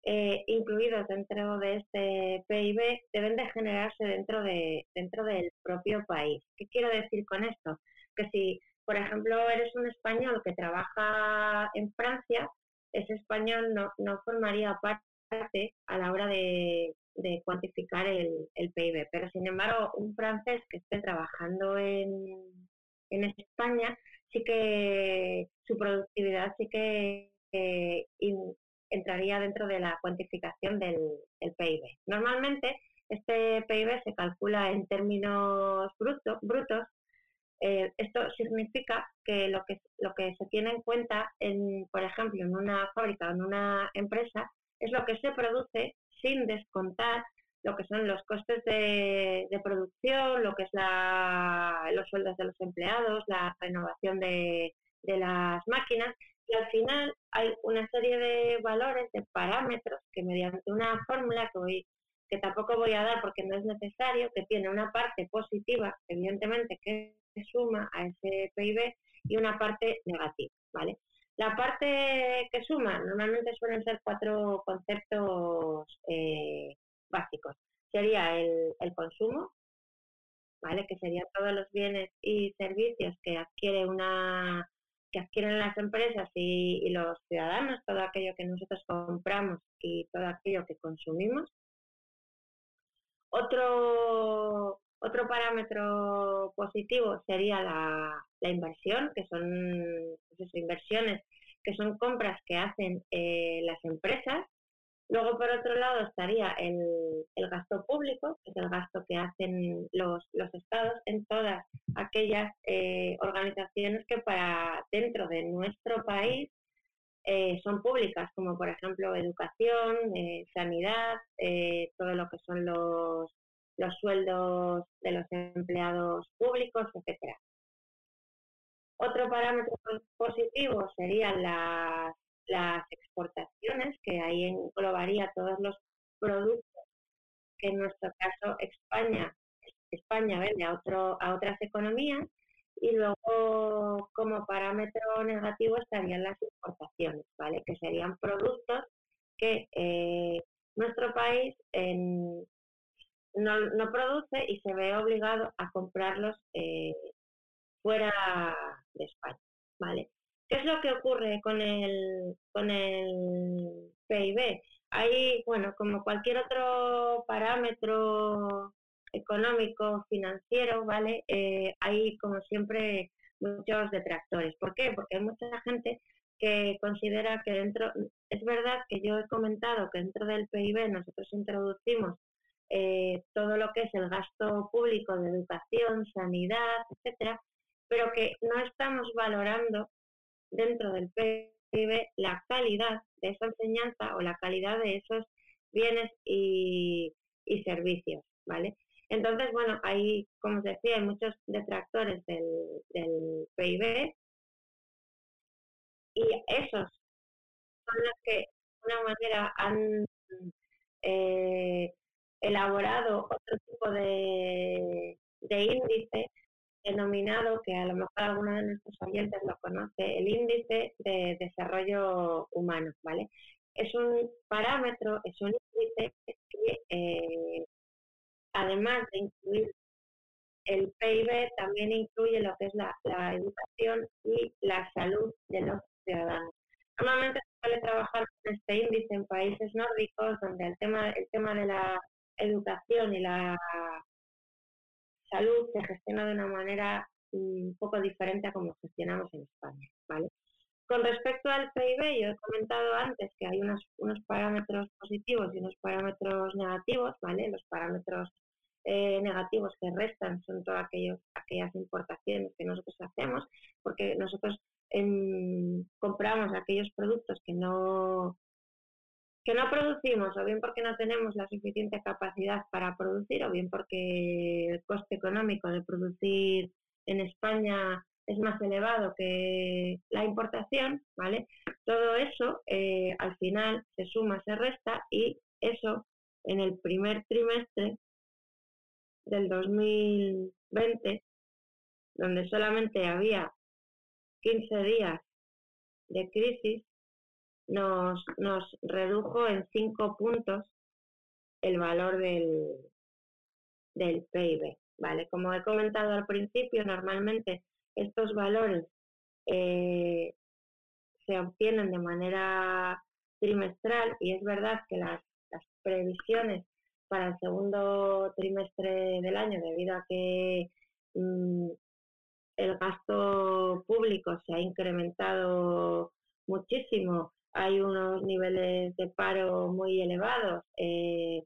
eh, incluidos dentro de este PIB deben de generarse dentro, de, dentro del propio país. ¿Qué quiero decir con esto? Que si, por ejemplo, eres un español que trabaja en Francia, ese español no, no formaría parte a la hora de, cuantificar el, el, PIB. Pero, sin embargo, un francés que esté trabajando en, en España, sí que su productividad sí que entraría dentro de la cuantificación del, PIB. Normalmente, este PIB se calcula en términos brutos eh, esto significa que lo que lo que se tiene en cuenta, en, por ejemplo, en una fábrica o en una empresa, es lo que se produce sin descontar lo que son los costes de, producción, lo que es la, los sueldos de los empleados, la renovación de, las máquinas y al final hay una serie de valores, de parámetros que mediante una fórmula que hoy que tampoco voy a dar porque no es necesario, que tiene una parte positiva, evidentemente, que se suma a ese PIB y una parte negativa, ¿vale? La parte que suma normalmente suelen ser cuatro conceptos eh, básicos. Sería el, consumo, ¿vale? Que serían todos los bienes y servicios que adquiere una que adquieren las empresas y, los ciudadanos, todo aquello que nosotros compramos y todo aquello que consumimos. Otro otro parámetro positivo sería la, inversión, que son pues inversiones, que son compras que hacen eh, las empresas. Luego, por otro lado, estaría el, gasto público, que es el gasto que hacen los, estados en todas aquellas eh, organizaciones que para dentro de nuestro país eh, son públicas, como por ejemplo educación, sanidad, todo lo que son los los sueldos de los empleados públicos, etcétera. Otro parámetro positivo serían las, las exportaciones, que ahí englobaría todos los productos que en nuestro caso España, España vende a, otro, a otras economías y luego como parámetro negativo estarían las exportaciones, ¿vale? Que serían productos que eh, nuestro país no, no produce y se ve obligado a comprarlos eh, fuera de España, ¿vale? ¿Qué es lo que ocurre con el, con el PIB? Hay, bueno, como cualquier otro parámetro económico, financiero, ¿vale? Eh, hay, como siempre, muchos detractores. ¿Por qué? Porque hay mucha gente que considera que dentro, es verdad que yo he comentado que dentro del PIB nosotros introducimos eh, todo lo que es el gasto público de educación, sanidad, etcétera, pero que no estamos valorando dentro del PIB la calidad de esa enseñanza o la calidad de esos bienes y, servicios, ¿vale? Entonces, bueno, hay, como os decía, hay muchos detractores del, PIB y esos son los que de alguna manera han eh, elaborado otro tipo de, índice denominado, que a lo mejor alguno de nuestros oyentes lo conoce, el índice de desarrollo humano, ¿vale? Es un parámetro, es un índice que, eh, además de incluir el PIB también incluye lo que es la, educación y la salud de los ciudadanos. Normalmente se suele trabajar con este índice en países nórdicos donde el tema, el tema de la educación y la salud se gestiona de una manera mm, un poco diferente a como gestionamos en España. ¿vale? Con respecto al PIB, yo he comentado antes que hay unos, unos parámetros positivos y unos parámetros negativos, ¿vale? Los parámetros eh, negativos que restan son todas aquellas importaciones que nosotros hacemos, porque nosotros em, compramos aquellos productos que no que no producimos, o bien porque no tenemos la suficiente capacidad para producir, o bien porque el coste económico de producir en España es más elevado que la importación, ¿vale? Todo eso eh, al final se suma, se resta y eso en el primer trimestre del 2020, donde solamente había 15 días de crisis, nos, nos redujo en 5 puntos el valor del, del PIB. ¿vale? Como he comentado al principio, normalmente estos valores eh, se obtienen de manera trimestral y es verdad que las, las previsiones para el segundo trimestre del año, debido a que mm, el gasto público se ha incrementado muchísimo, hay unos niveles de paro muy elevados, eh,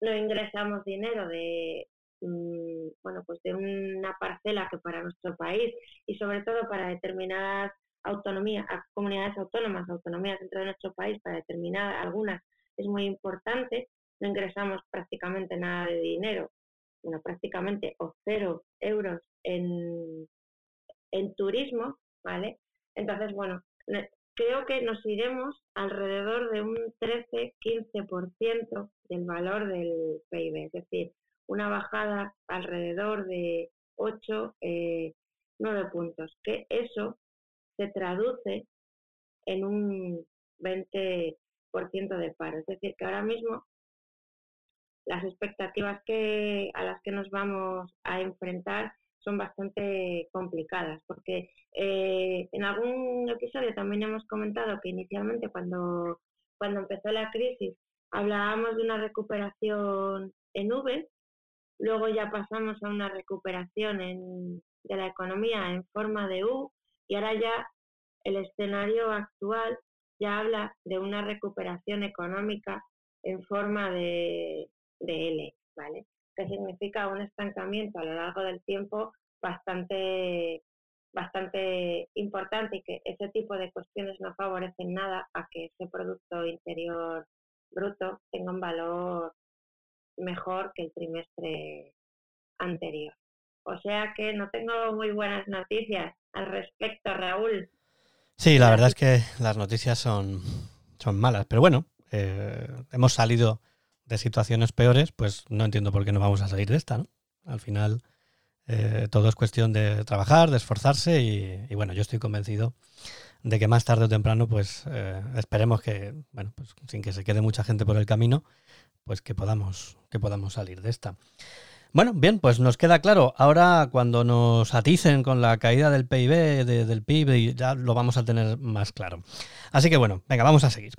no ingresamos dinero de mm, bueno pues de una parcela que para nuestro país y sobre todo para determinadas autonomías, comunidades autónomas, autonomías dentro de nuestro país, para determinar algunas es muy importante no ingresamos prácticamente nada de dinero, bueno, prácticamente o cero euros en, en turismo, ¿vale? Entonces, bueno, creo que nos iremos alrededor de un 13-15% del valor del PIB, es decir, una bajada alrededor de 8, 9 eh, puntos, que eso se traduce en un 20% de paro. Es decir, que ahora mismo las expectativas que, a las que nos vamos a enfrentar son bastante complicadas, porque eh, en algún episodio también hemos comentado que inicialmente cuando, cuando empezó la crisis hablábamos de una recuperación en V, luego ya pasamos a una recuperación en, de la economía en forma de U y ahora ya el escenario actual ya habla de una recuperación económica en forma de, de L, ¿vale? Significa un estancamiento a lo largo del tiempo bastante bastante importante y que ese tipo de cuestiones no favorecen nada a que ese producto interior bruto tenga un valor mejor que el trimestre anterior. O sea que no tengo muy buenas noticias al respecto, Raúl. Sí, la verdad es que las noticias son, son malas, pero bueno, eh, hemos salido de situaciones peores, pues no entiendo por qué no vamos a salir de esta. Al final eh, todo es cuestión de trabajar, de esforzarse y, bueno, yo estoy convencido de que más tarde o temprano, pues eh, esperemos que, bueno, pues sin que se quede mucha gente por el camino, pues que podamos, que podamos salir de esta. Bueno, bien, pues nos queda claro. Ahora cuando nos aticen con la caída del PIB, del PIB, ya lo vamos a tener más claro. Así que bueno, venga, vamos a seguir.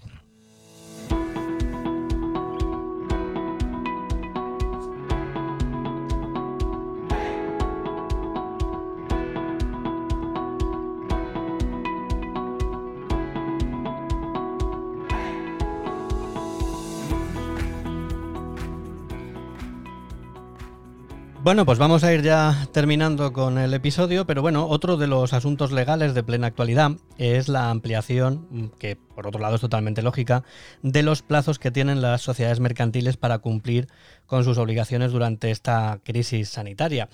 Bueno, pues vamos a ir ya terminando con el episodio, pero bueno, otro de los asuntos legales de plena actualidad es la ampliación, que por otro lado es totalmente lógica, de los plazos que tienen las sociedades mercantiles para cumplir con sus obligaciones durante esta crisis sanitaria.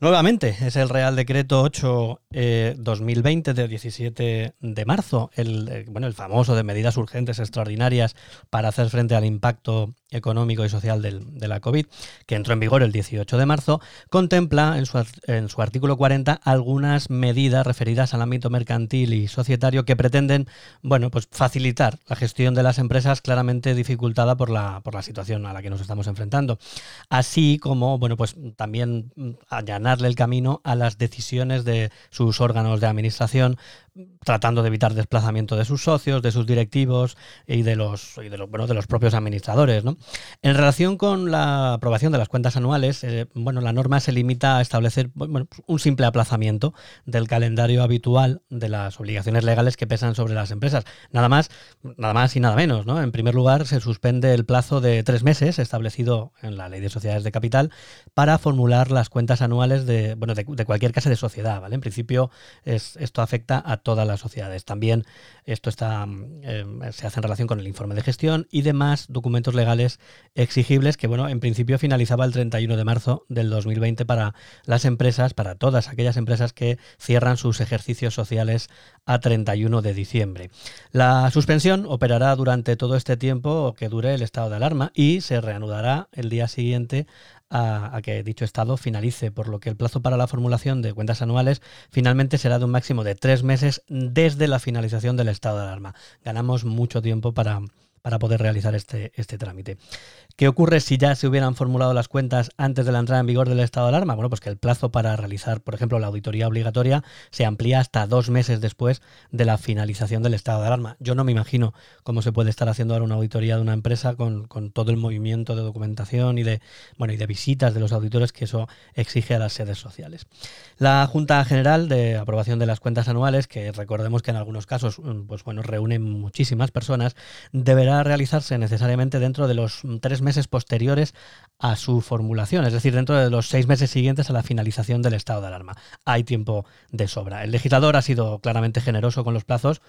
Nuevamente, es el Real Decreto 8-2020 eh, del 17 de marzo, el, eh, bueno, el famoso de medidas urgentes extraordinarias para hacer frente al impacto económico y social de la COVID, que entró en vigor el 18 de marzo, contempla en su, en su artículo 40 algunas medidas referidas al ámbito mercantil y societario que pretenden, bueno, pues facilitar la gestión de las empresas claramente dificultada por la, por la situación a la que nos estamos enfrentando. Así como, bueno, pues también allanarle el camino a las decisiones de sus órganos de administración tratando de evitar desplazamiento de sus socios, de sus directivos y de los, de los, bueno, de los propios administradores. En relación con la aprobación de las cuentas anuales, eh, bueno, la norma se limita a establecer un simple aplazamiento del calendario habitual de las obligaciones legales que pesan sobre las empresas. Nada más, nada más y nada menos. ¿no? En primer lugar, se suspende el plazo de tres meses establecido en la Ley de Sociedades de Capital para formular las cuentas anuales de, bueno, de, cualquier clase de sociedad. ¿vale? En principio, es, esto afecta a todas las sociedades. También esto está, eh, se hace en relación con el informe de gestión y demás documentos legales exigibles que, bueno, en principio finalizaba el 31 de marzo del 2020 para las empresas, para todas aquellas empresas que cierran sus ejercicios sociales a 31 de diciembre. La suspensión operará durante todo este tiempo que dure el estado de alarma y se reanudará el día siguiente a, que dicho estado finalice, por lo que el plazo para la formulación de cuentas anuales finalmente será de un máximo de tres meses desde la finalización del estado de alarma. Ganamos mucho tiempo para, para poder realizar este, este trámite. ¿Qué ocurre si ya se hubieran formulado las cuentas antes de la entrada en vigor del estado de alarma? Bueno, pues que el plazo para realizar, por ejemplo, la auditoría obligatoria se amplía hasta dos meses después de la finalización del estado de alarma. Yo no me imagino cómo se puede estar haciendo ahora una auditoría de una empresa con, todo el movimiento de documentación y de, bueno, y de visitas de los auditores que eso exige a las sedes sociales. La Junta General de Aprobación de las Cuentas Anuales, que recordemos que en algunos casos pues bueno, reúne muchísimas personas, deberá realizarse necesariamente dentro de los tres meses posteriores a su formulación, es decir, dentro de los seis meses siguientes a la finalización del estado de alarma. Hay tiempo de sobra. El legislador ha sido claramente generoso con los plazos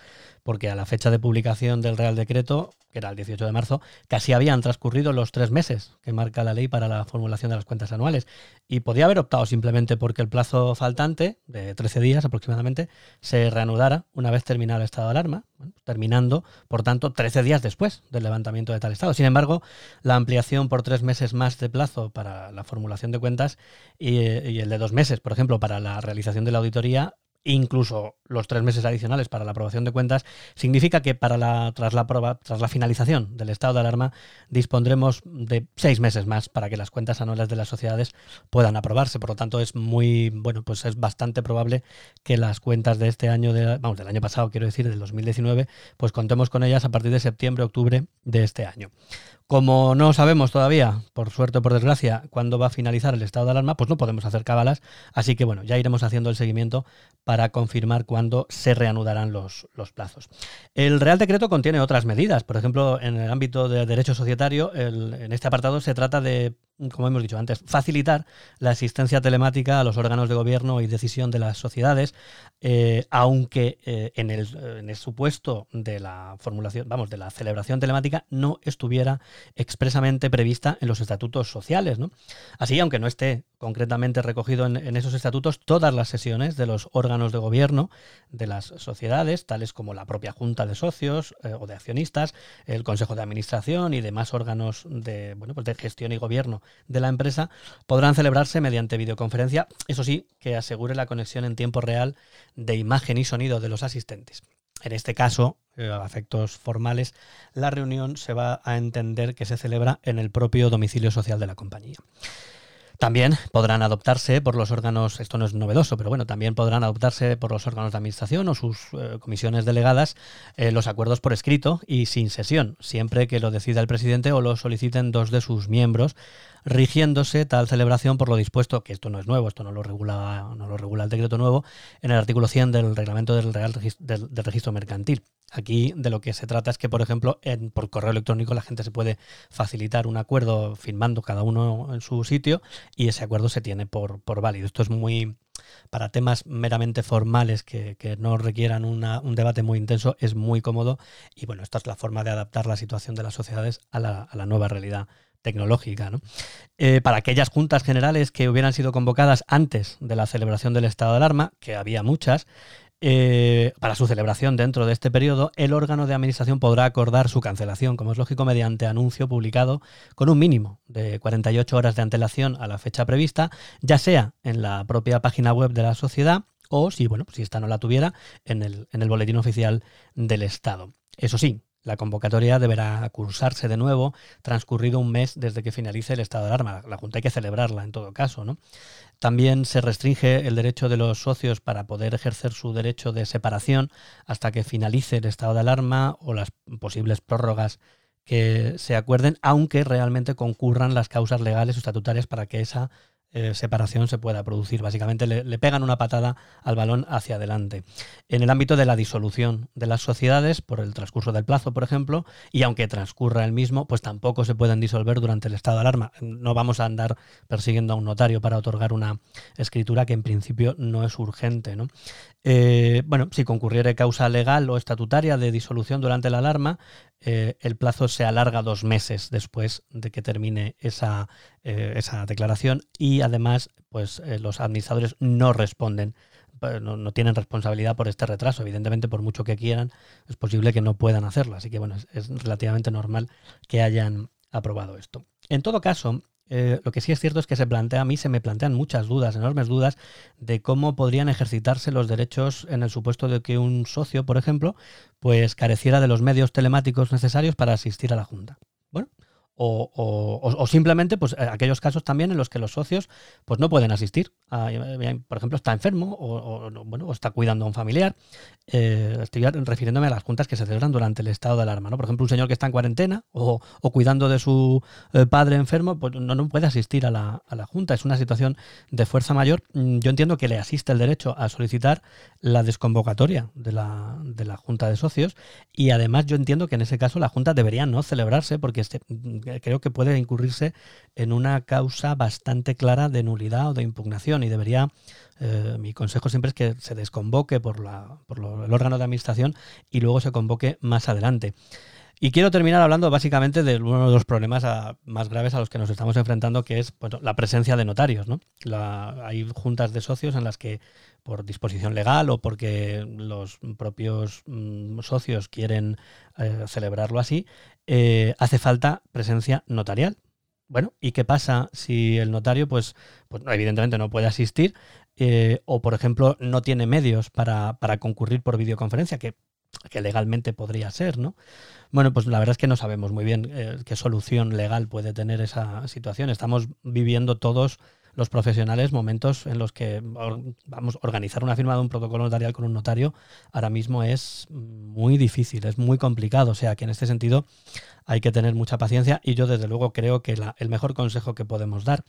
porque a la fecha de publicación del Real Decreto, que era el 18 de marzo, casi habían transcurrido los tres meses que marca la ley para la formulación de las cuentas anuales. Y podía haber optado simplemente porque el plazo faltante, de 13 días aproximadamente, se reanudara una vez terminado el estado de alarma, terminando, por tanto, 13 días después del levantamiento de tal estado. Sin embargo, la ampliación por tres meses más de plazo para la formulación de cuentas y, y el de dos meses, por ejemplo, para la realización de la auditoría, incluso los tres meses adicionales para la aprobación de cuentas, significa que para tras, la tras la finalización del estado de alarma dispondremos de seis meses más para que las cuentas anuales de las sociedades puedan aprobarse. Por lo tanto, es muy, bueno, pues es bastante probable que las cuentas de este año, del año pasado, quiero decir, del 2019, pues contemos con ellas a partir de septiembre, octubre de este año. Como no sabemos todavía, por suerte o por desgracia, cuándo va a finalizar el estado de alarma, pues no podemos hacer cábalas. Así que bueno, ya iremos haciendo el seguimiento para confirmar cuándo se reanudarán los, plazos. El Real Decreto contiene otras medidas. Por ejemplo, en el ámbito de derecho societario, en este apartado se trata de como hemos dicho antes, facilitar la asistencia telemática a los órganos de gobierno y decisión de las sociedades, eh, aunque eh, en, el, supuesto de la formulación, vamos, de la celebración telemática no estuviera expresamente prevista en los estatutos sociales. Así, aunque no esté concretamente recogido en, esos estatutos, todas las sesiones de los órganos de gobierno de las sociedades, tales como la propia Junta de Socios eh, o de Accionistas, el Consejo de Administración y demás órganos de, bueno, pues de gestión y gobierno de la empresa podrán celebrarse mediante videoconferencia, eso sí, que asegure la conexión en tiempo real de imagen y sonido de los asistentes. En este caso, eh, a efectos formales, la reunión se va a entender que se celebra en el propio domicilio social de la compañía. También podrán adoptarse por los órganos, esto no es novedoso, pero bueno, también podrán adoptarse por los órganos de administración o sus eh, comisiones delegadas eh, los acuerdos por escrito y sin sesión, siempre que lo decida el presidente o lo soliciten dos de sus miembros, rigiéndose tal celebración por lo dispuesto, que esto no es nuevo, esto no lo regula, no lo regula el decreto nuevo, en el artículo 100 del reglamento del Real del, Registro Mercantil. Aquí de lo que se trata es que, por ejemplo, en, por correo electrónico la gente se puede facilitar un acuerdo firmando cada uno en su sitio y ese acuerdo se tiene por, por válido. Esto es muy, para temas meramente formales que, no requieran un debate muy intenso, es muy cómodo y bueno, esta es la forma de adaptar la situación de las sociedades a la, a la nueva realidad tecnológica. ¿no? Eh, para aquellas juntas generales que hubieran sido convocadas antes de la celebración del estado de alarma, que había muchas, eh, para su celebración dentro de este periodo, el órgano de administración podrá acordar su cancelación, como es lógico, mediante anuncio publicado con un mínimo de 48 horas de antelación a la fecha prevista, ya sea en la propia página web de la sociedad o si, bueno, si esta no la tuviera, en el, en el boletín oficial del Estado. Eso sí, la convocatoria deberá cursarse de nuevo transcurrido un mes desde que finalice el estado de alarma. La Junta hay que celebrarla en todo caso. ¿no? También se restringe el derecho de los socios para poder ejercer su derecho de separación hasta que finalice el estado de alarma o las posibles prórrogas que se acuerden, aunque realmente concurran las causas legales o estatutarias para que esa eh, separación se pueda producir. Básicamente le, pegan una patada al balón hacia adelante. En el ámbito de la disolución de las sociedades, por el transcurso del plazo, por ejemplo, y aunque transcurra el mismo, pues tampoco se pueden disolver durante el estado de alarma. No vamos a andar persiguiendo a un notario para otorgar una escritura que en principio no es urgente. ¿no? Eh, bueno, si concurriere causa legal o estatutaria de disolución durante la alarma, eh, el plazo se alarga dos meses después de que termine esa, eh, esa declaración y además pues eh, los administradores no responden, no, tienen responsabilidad por este retraso. Evidentemente, por mucho que quieran, es posible que no puedan hacerlo. Así que bueno, es relativamente normal que hayan aprobado esto. En todo caso, eh, lo que sí es cierto es que se plantea, a mí se me plantean muchas dudas, enormes dudas, de cómo podrían ejercitarse los derechos en el supuesto de que un socio, por ejemplo, pues careciera de los medios telemáticos necesarios para asistir a la Junta. Bueno, o, simplemente pues eh, aquellos casos también en los que los socios pues no pueden asistir. Eh, por ejemplo está enfermo o, bueno está cuidando a un familiar. Eh, estoy refiriéndome a las juntas que se celebran durante el estado de alarma ¿no? por ejemplo un señor que está en cuarentena o, cuidando de su padre enfermo pues no, no puede asistir a la, a la, junta. Es una situación de fuerza mayor. Mm, yo entiendo que le asiste el derecho a solicitar la desconvocatoria de la, de la junta de socios y además yo entiendo que en ese caso la junta debería no celebrarse porque este creo que puede incurrirse en una causa bastante clara de nulidad o de impugnación y debería, eh, mi consejo siempre es que se desconvoque por, la, por el órgano de administración y luego se convoque más adelante. Y quiero terminar hablando básicamente de uno de los problemas más graves a los que nos estamos enfrentando, que es la presencia de notarios. ¿no? hay juntas de socios en las que, por disposición legal o porque los propios mm, socios quieren eh, celebrarlo así, eh, hace falta presencia notarial. Bueno, ¿y qué pasa si el notario, pues, pues evidentemente no puede asistir eh, o, por ejemplo, no tiene medios para, para concurrir por videoconferencia, que que legalmente podría ser, ¿no? Bueno, pues la verdad es que no sabemos muy bien eh, qué solución legal puede tener esa situación. Estamos viviendo todos los profesionales momentos en los que vamos organizar una firma de un protocolo notarial con un notario ahora mismo es muy difícil, es muy complicado, o sea que en este sentido hay que tener mucha paciencia y yo desde luego creo que el mejor consejo que podemos dar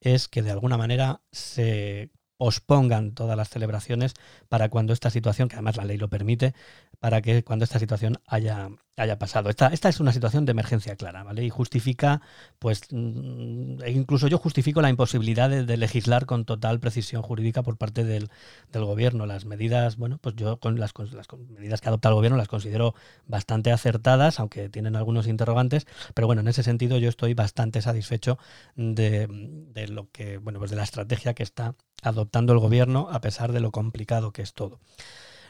es que de alguna manera se pospongan todas las celebraciones para cuando esta situación, que además la ley lo permite, para que cuando esta situación haya, haya pasado. Esta, esta es una situación de emergencia clara, ¿vale? Y justifica, pues, mm, e incluso yo justifico la imposibilidad de, legislar con total precisión jurídica por parte del, gobierno. Las medidas, bueno, pues yo con las, las, medidas que adopta el gobierno las considero bastante acertadas, aunque tienen algunos interrogantes, pero bueno, en ese sentido yo estoy bastante satisfecho de, de lo que, bueno, pues de la estrategia que está adoptando el gobierno a pesar de lo complicado que es todo.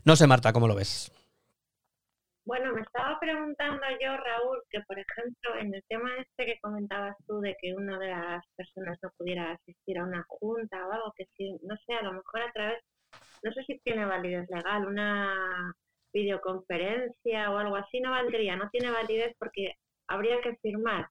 No sé, Marta, ¿cómo lo ves? Bueno, me estaba preguntando yo, Raúl, que por ejemplo, en el tema este que comentabas tú de que una de las personas no pudiera asistir a una junta o algo, que si, no sé, a lo mejor a través, no sé si tiene validez legal, una videoconferencia o algo así no valdría, no tiene validez porque habría que firmar.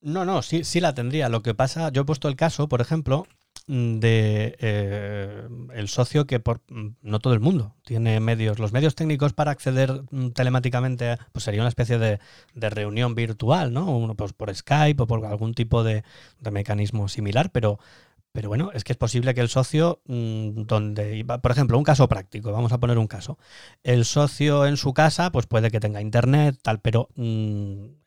No, no, sí, sí la tendría. Lo que pasa, yo he puesto el caso, por ejemplo, de eh, el socio que por mm, no todo el mundo tiene medios. Los medios técnicos para acceder mm, telemáticamente pues sería una especie de, reunión virtual, ¿no? Uno pues, por Skype o por algún tipo de, mecanismo similar, pero, pero bueno, es que es posible que el socio, mm, donde, por ejemplo, un caso práctico, vamos a poner un caso. El socio en su casa, pues puede que tenga internet, tal, pero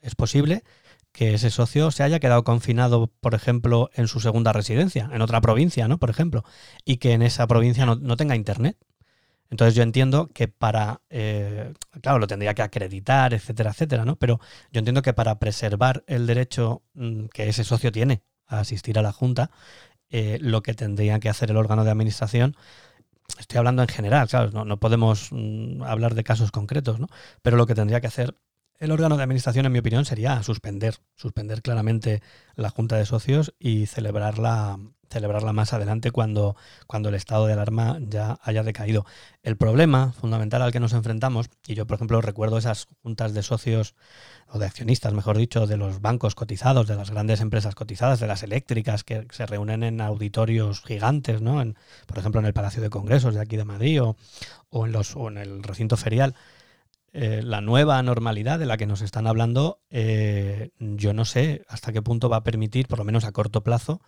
es posible que ese socio se haya quedado confinado, por ejemplo, en su segunda residencia, en otra provincia, ¿no? Por ejemplo, y que en esa provincia no, tenga internet. Entonces yo entiendo que para, eh, claro, lo tendría que acreditar, etcétera, etcétera, ¿no? Pero yo entiendo que para preservar el derecho mm, que ese socio tiene a asistir a la Junta, eh, lo que tendría que hacer el órgano de administración, estoy hablando en general, claro, no, podemos mm, hablar de casos concretos, ¿no? Pero lo que tendría que hacer el órgano de administración, en mi opinión, sería suspender, suspender claramente la junta de socios y celebrarla, celebrarla más adelante cuando, cuando el estado de alarma ya haya decaído. El problema fundamental al que nos enfrentamos, y yo por ejemplo recuerdo esas juntas de socios o de accionistas, mejor dicho, de los bancos cotizados, de las grandes empresas cotizadas, de las eléctricas que se reúnen en auditorios gigantes, ¿no? En, por ejemplo, en el Palacio de Congresos de aquí de Madrid o, o en, los, o en el recinto ferial. Eh, la nueva normalidad de la que nos están hablando, eh, yo no sé hasta qué punto va a permitir, por lo menos a corto plazo,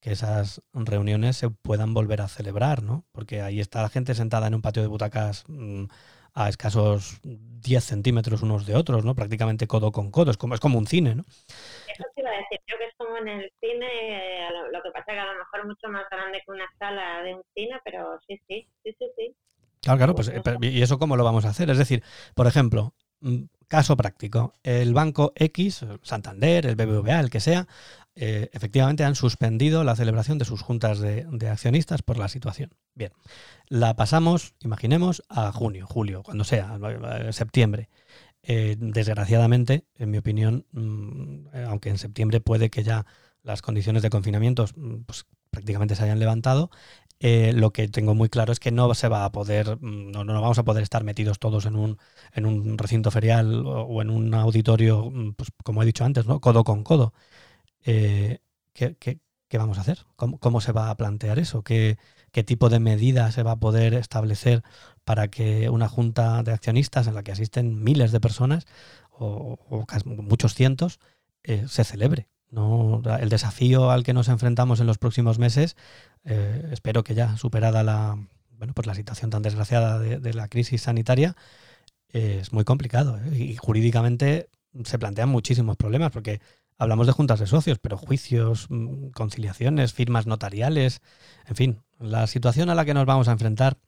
que esas reuniones se puedan volver a celebrar, ¿no? Porque ahí está la gente sentada en un patio de butacas mm, a escasos 10 centímetros unos de otros, ¿no? Prácticamente codo con codo, es como, es como un cine, ¿no? Eso te iba a decir, creo que es como en el cine, eh, lo, que pasa que a lo mejor mucho más grande que una sala de un cine, pero sí, sí, sí, sí, sí. Claro, claro, pues, ¿y eso cómo lo vamos a hacer? Es decir, por ejemplo, mm, caso práctico, el banco X, Santander, el BBVA, el que sea, eh, efectivamente han suspendido la celebración de sus juntas de, accionistas por la situación. Bien, la pasamos, imaginemos, a junio, julio, cuando sea, septiembre. Eh, desgraciadamente, en mi opinión, mm, aunque en septiembre puede que ya las condiciones de confinamiento mm, pues, prácticamente se hayan levantado, eh, lo que tengo muy claro es que no se va a poder, mm, no, vamos a poder estar metidos todos en un, en un recinto ferial o, en un auditorio, mm, pues como he dicho antes, ¿no? Codo con codo. Eh, ¿qué, vamos a hacer? ¿Cómo, se va a plantear eso? ¿Qué, ¿Qué tipo de medidas se va a poder establecer para que una junta de accionistas en la que asisten miles de personas o, muchos cientos eh, se celebre? No, el desafío al que nos enfrentamos en los próximos meses, eh, espero que ya superada la, bueno, pues la situación tan desgraciada de, la crisis sanitaria, es muy complicado. ¿eh? Y jurídicamente se plantean muchísimos problemas, porque hablamos de juntas de socios, pero juicios, mm, conciliaciones, firmas notariales, en fin, la situación a la que nos vamos a enfrentar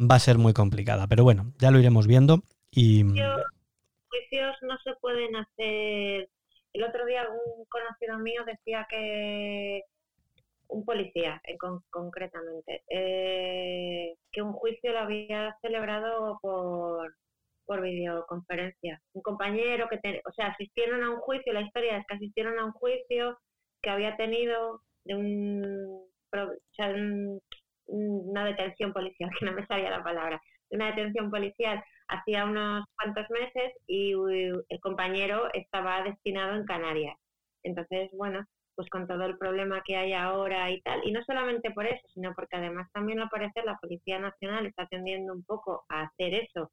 va a ser muy complicada. Pero bueno, ya lo iremos viendo. Y... Juicios no se pueden hacer el otro día un conocido mío decía que un policía concretamente, eh, que un juicio lo había celebrado por, por videoconferencia. Un compañero que, o sea, asistieron a un juicio, la historia es que asistieron a un juicio que había tenido de un, una detención policial, que no me sabía la palabra, una detención policial hacía unos cuantos meses y el compañero estaba destinado en Canarias. Entonces, bueno, pues con todo el problema que hay ahora y tal, y no solamente por eso, sino porque además también al parecer la Policía Nacional está tendiendo un poco a hacer eso,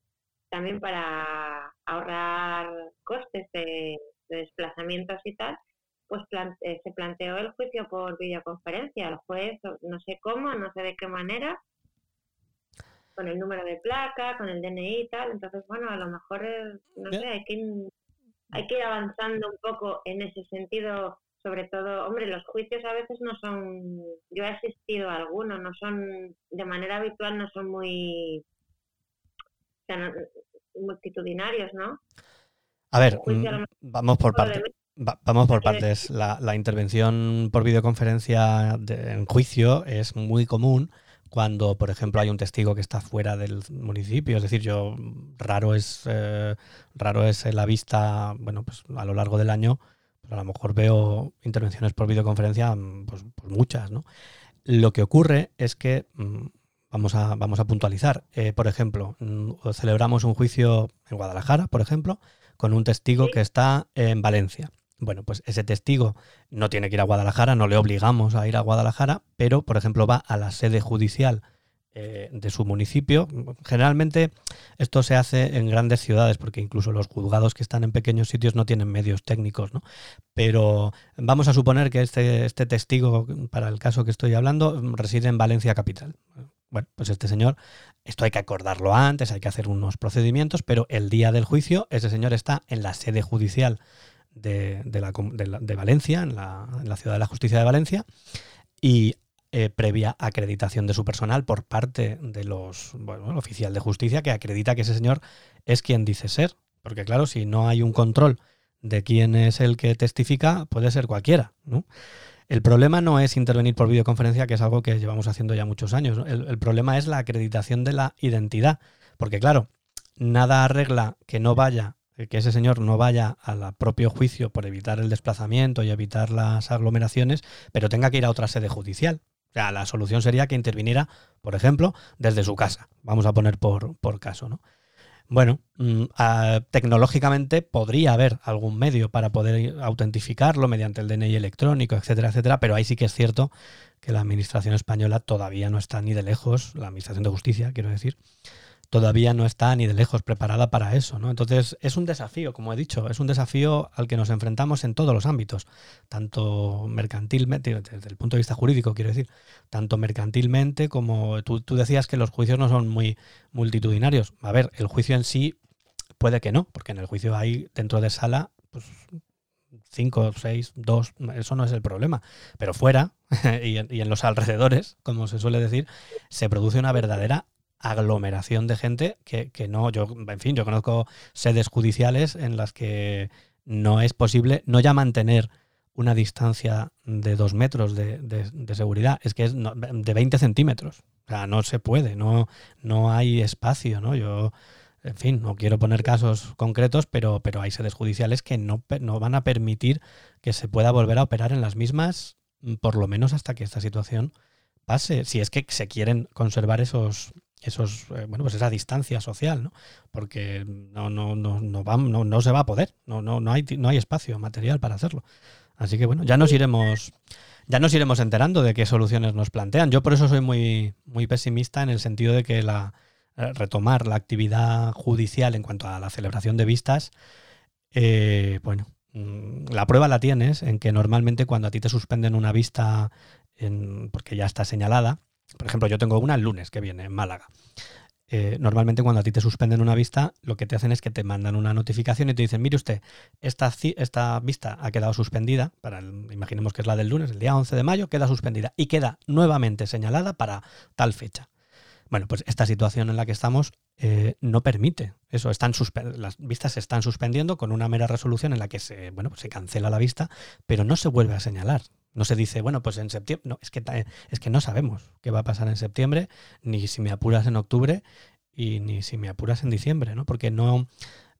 también para ahorrar costes de, desplazamientos y tal, pues eh, se planteó el juicio por videoconferencia. El juez, no sé cómo, no sé de qué manera, con el número de placa, con el DNI y tal. Entonces, bueno, a lo mejor, no sé, hay que, hay que ir avanzando un poco en ese sentido. Sobre todo, hombre, los juicios a veces no son, yo he asistido a algunos, no son, de manera habitual no son muy, o sea, multitudinarios, ¿no? A ver, mm, vamos por partes. vamos por partes. La, la, intervención por videoconferencia en juicio es muy común cuando, por ejemplo, hay un testigo que está fuera del municipio. Es decir, yo raro es eh, raro es la vista, bueno, pues a lo largo del año, a lo mejor veo intervenciones por videoconferencia, mm, pues, pues, muchas, ¿no? Lo que ocurre es que mm, vamos a, vamos a puntualizar. Eh, por ejemplo, mm, celebramos un juicio en Guadalajara, por ejemplo, con un testigo que está en Valencia. Bueno, pues ese testigo no tiene que ir a Guadalajara, no le obligamos a ir a Guadalajara, pero, por ejemplo, va a la sede judicial eh, de su municipio. Generalmente esto se hace en grandes ciudades, porque incluso los juzgados que están en pequeños sitios no tienen medios técnicos, ¿no? Pero vamos a suponer que este, este testigo, para el caso que estoy hablando, reside en Valencia Capital. Bueno, pues este señor, esto hay que acordarlo antes, hay que hacer unos procedimientos, pero el día del juicio, ese señor está en la sede judicial de, la, de, Valencia, en la, Ciudad de la Justicia de Valencia, y eh, previa acreditación de su personal por parte de los bueno, el oficial de justicia que acredita que ese señor es quien dice ser. Porque claro, si no hay un control de quién es el que testifica, puede ser cualquiera. ¿no? El problema no es intervenir por videoconferencia, que es algo que llevamos haciendo ya muchos años. El, problema es la acreditación de la identidad. Porque claro, nada arregla que no vaya que ese señor no vaya al propio juicio por evitar el desplazamiento y evitar las aglomeraciones, pero tenga que ir a otra sede judicial. O sea, la solución sería que interviniera, por ejemplo, desde su casa. Vamos a poner por, por caso, ¿no? Bueno, mm, tecnológicamente podría haber algún medio para poder autentificarlo mediante el DNI electrónico, etcétera, etcétera, pero ahí sí que es cierto que la Administración española todavía no está ni de lejos, la Administración de Justicia, quiero decir, todavía no está ni de lejos preparada para eso, ¿no? Entonces es un desafío, como he dicho, es un desafío al que nos enfrentamos en todos los ámbitos, tanto mercantilmente, desde el punto de vista jurídico, quiero decir, tanto mercantilmente como tú, decías que los juicios no son muy multitudinarios. A ver, el juicio en sí puede que no, porque en el juicio hay dentro de sala, pues cinco, seis, dos, eso no es el problema. Pero fuera y en, los alrededores, como se suele decir, se produce una verdadera aglomeración de gente que, que, no, yo, en fin, yo conozco sedes judiciales en las que no es posible no ya mantener una distancia de dos metros de, de, seguridad, es que es de 20 centímetros. O sea, no se puede, no, no hay espacio, ¿no? Yo, en fin, no quiero poner casos concretos, pero, pero hay sedes judiciales que no, no van a permitir que se pueda volver a operar en las mismas, por lo menos hasta que esta situación pase, si es que se quieren conservar esos, esos, eh, bueno, pues esa distancia social, ¿no? Porque no, no, no, no, va, no, no se va a poder, no, no, no, hay, no hay espacio material para hacerlo. Así que bueno, ya nos iremos, ya nos iremos enterando de qué soluciones nos plantean. Yo por eso soy muy, muy pesimista en el sentido de que la eh, retomar la actividad judicial en cuanto a la celebración de vistas, eh, bueno, mm, la prueba la tienes en que normalmente cuando a ti te suspenden una vista en, porque ya está señalada, por ejemplo, yo tengo una el lunes que viene en Málaga. Eh, normalmente cuando a ti te suspenden una vista, lo que te hacen es que te mandan una notificación y te dicen, mire usted, esta, vista ha quedado suspendida, imaginemos que es la del lunes, el día 11 de mayo, queda suspendida y queda nuevamente señalada para tal fecha. Bueno, pues esta situación en la que estamos eh, no permite eso. Las vistas se están suspendiendo con una mera resolución en la que se, bueno, pues se cancela la vista, pero no se vuelve a señalar. No se dice, bueno, pues en septiembre. No, es que, es que no sabemos qué va a pasar en septiembre, ni si me apuras en octubre y ni si me apuras en diciembre, ¿no? Porque no.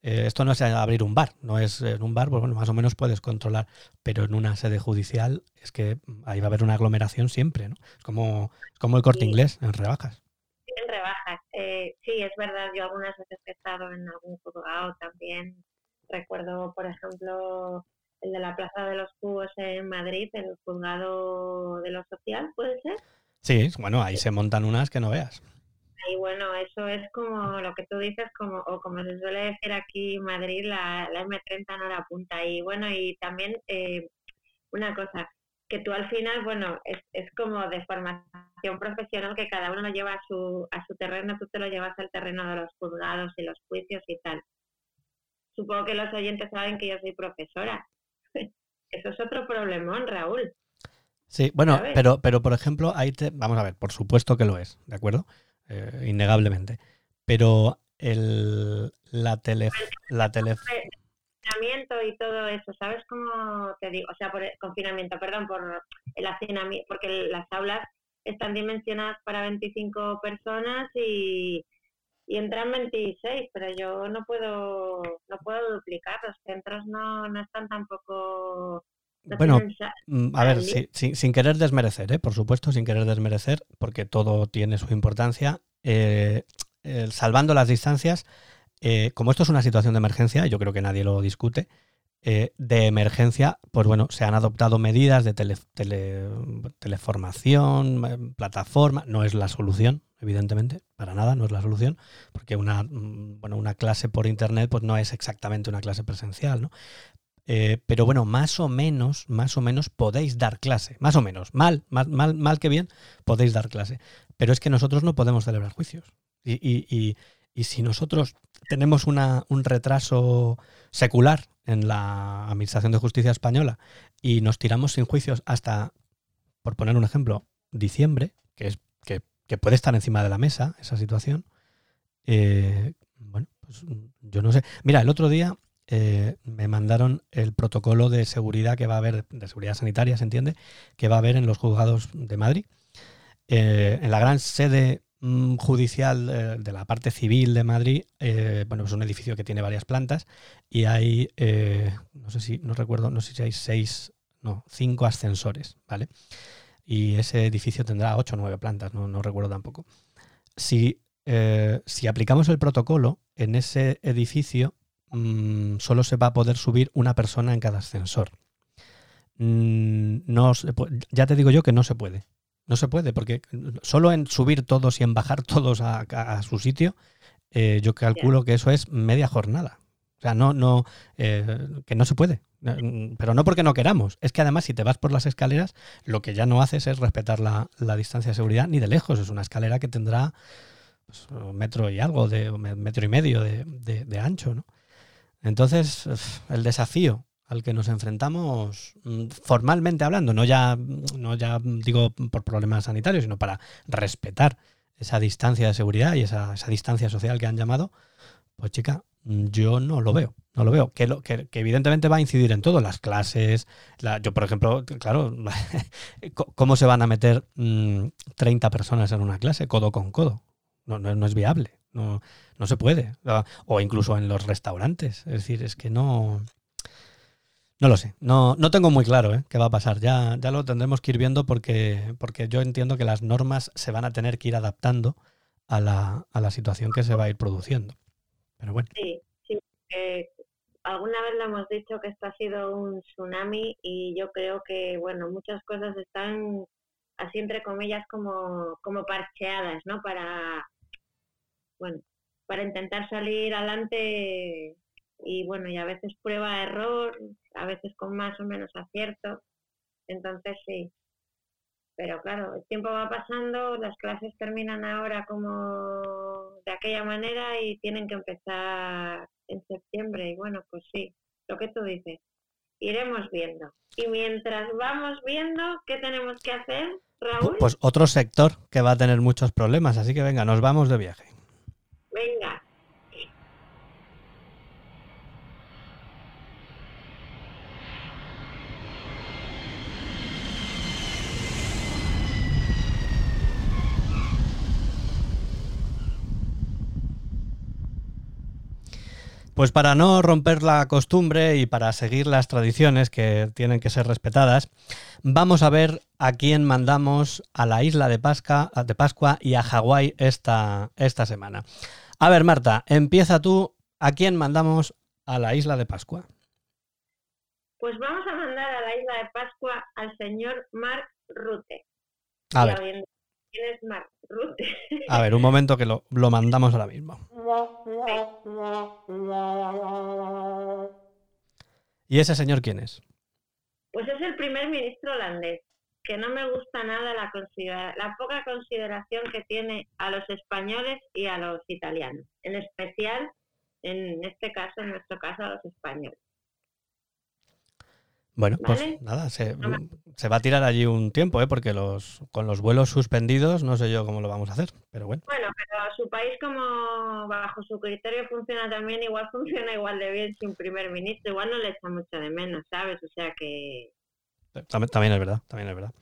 Eh, esto no es abrir un bar, no es en un bar, pues bueno, más o menos puedes controlar, pero en una sede judicial es que ahí va a haber una aglomeración siempre, ¿no? Es como, como el corte sí. inglés en rebajas. En rebajas, eh, sí, es verdad, yo algunas veces que he estado en algún juzgado también, recuerdo, por ejemplo, el de la Plaza de los Cubos en Madrid, el juzgado de lo social, ¿puede ser? Sí, bueno, ahí se montan unas que no veas. Y bueno, eso es como lo que tú dices, como o como se suele decir aquí en Madrid, la, la M30 no la punta. Y bueno, y también eh, una cosa, que tú al final, bueno, es, es como de formación profesional que cada uno lo lleva a su, a su terreno, tú te lo llevas al terreno de los juzgados y los juicios y tal. Supongo que los oyentes saben que yo soy profesora eso es otro problemón, Raúl. Sí, bueno, pero, pero por ejemplo, ahí te, vamos a ver, por supuesto que lo es, ¿de acuerdo? Eh, innegablemente. Pero el, la tele... La tele... confinamiento y todo eso, ¿sabes cómo te digo? O sea, por el confinamiento, perdón, por el hacinamiento, porque las aulas están dimensionadas para 25 personas y, y entran 26, pero yo no puedo no puedo duplicar, los centros no, no están tampoco... No bueno, mm, a ver, sí, sí, sin querer desmerecer, ¿eh? por supuesto, sin querer desmerecer, porque todo tiene su importancia, eh, eh, salvando las distancias, eh, como esto es una situación de emergencia, yo creo que nadie lo discute, de emergencia, pues bueno, se han adoptado medidas de tele, tele, teleformación, plataforma, no es la solución, evidentemente, para nada, no es la solución, porque una, mm, bueno, una clase por internet pues no es exactamente una clase presencial, ¿no? Eh, pero bueno, más o menos, más o menos podéis dar clase, más o menos, mal, mal, mal, mal que bien, podéis dar clase. Pero es que nosotros no podemos celebrar juicios. Y, y, y, y si nosotros tenemos una, un retraso secular en la Administración de Justicia española y nos tiramos sin juicios hasta, por poner un ejemplo, diciembre, que es que puede estar encima de la mesa esa situación. Eh, bueno, pues yo no sé. Mira, el otro día eh, me mandaron el protocolo de seguridad que va a haber, de seguridad sanitaria, se entiende, que va a haber en los juzgados de Madrid. Eh, en la gran sede mm, judicial de la parte civil de Madrid, bueno, es un edificio que tiene varias plantas y hay, no sé si, no recuerdo, no sé si hay seis, no, cinco ascensores, ¿vale? Y ese edificio tendrá ocho o nueve plantas, no, no recuerdo tampoco. Si, si aplicamos el protocolo, en ese edificio mm, solo se va a poder subir una persona en cada ascensor. Mm, no ya te digo yo que no se puede. No se puede, porque solo en subir todos y en bajar todos a, su sitio, eh, yo calculo que eso es media jornada. O sea, no, no, eh, que no se puede. Pero no porque no queramos. Es que además, si te vas por las escaleras, lo que ya no haces es respetar la, distancia de seguridad ni de lejos. Es una escalera que tendrá pues, metro y algo, de metro y medio de, de ancho, ¿no? Entonces, el desafío al que nos enfrentamos mm, formalmente hablando, no ya, no ya digo por problemas sanitarios, sino para respetar esa distancia de seguridad y esa, distancia social que han llamado, pues chica, yo no lo veo, no lo veo. Que, lo, que, evidentemente va a incidir en todo, las clases, yo por ejemplo, claro, ¿cómo se van a meter 30 mm, personas en una clase codo con codo? No, no, no es viable, no, no se puede. O incluso en los restaurantes, es decir, es que no, no lo sé, no, no tengo muy claro ¿eh? qué va a pasar. Ya, ya lo tendremos que ir viendo porque, porque yo entiendo que las normas se van a tener que ir adaptando a la, a la situación que se va a ir produciendo. Sí, sí. alguna vez lo hemos dicho que esto ha sido un tsunami y yo creo que, bueno, muchas cosas están así entre comillas como, como parcheadas, ¿no? Para, bueno, para intentar salir adelante y bueno, y a veces prueba error, a veces con más o menos acierto. Entonces sí. Pero claro, el tiempo va pasando, las clases terminan ahora como de aquella manera y tienen que empezar en septiembre. Y bueno, pues sí, lo que tú dices, iremos viendo. Y mientras vamos viendo, ¿qué tenemos que hacer, Raúl? Pues otro sector que va a tener muchos problemas, así que venga, nos vamos de viaje. Venga. Pues para no romper la costumbre y para seguir las tradiciones que tienen que ser respetadas, vamos a ver a quién mandamos a la isla de Pascua, de Pascua y a Hawái esta, esta semana. A ver, Marta, empieza tú. ¿A quién mandamos a la isla de Pascua? Pues vamos a mandar a la isla de Pascua al señor Mark Rutte. A ver. ¿Quién es Mark Rutte? A ver, un momento que lo, lo mandamos ahora mismo. ¿Y ese señor quién es? Pues es el primer ministro holandés, que no me gusta nada la, la poca consideración que tiene a los españoles y a los italianos, en especial, en este caso, en nuestro caso, a los españoles. Bueno, pues nada, se, va a tirar allí un tiempo, ¿eh? porque los, con los vuelos suspendidos no sé yo cómo lo vamos a hacer, pero bueno. Bueno, pero su país como bajo su criterio funciona también, igual funciona igual de bien sin primer ministro, igual no le echa mucho de menos, ¿sabes? O sea que... También, es verdad, también es verdad.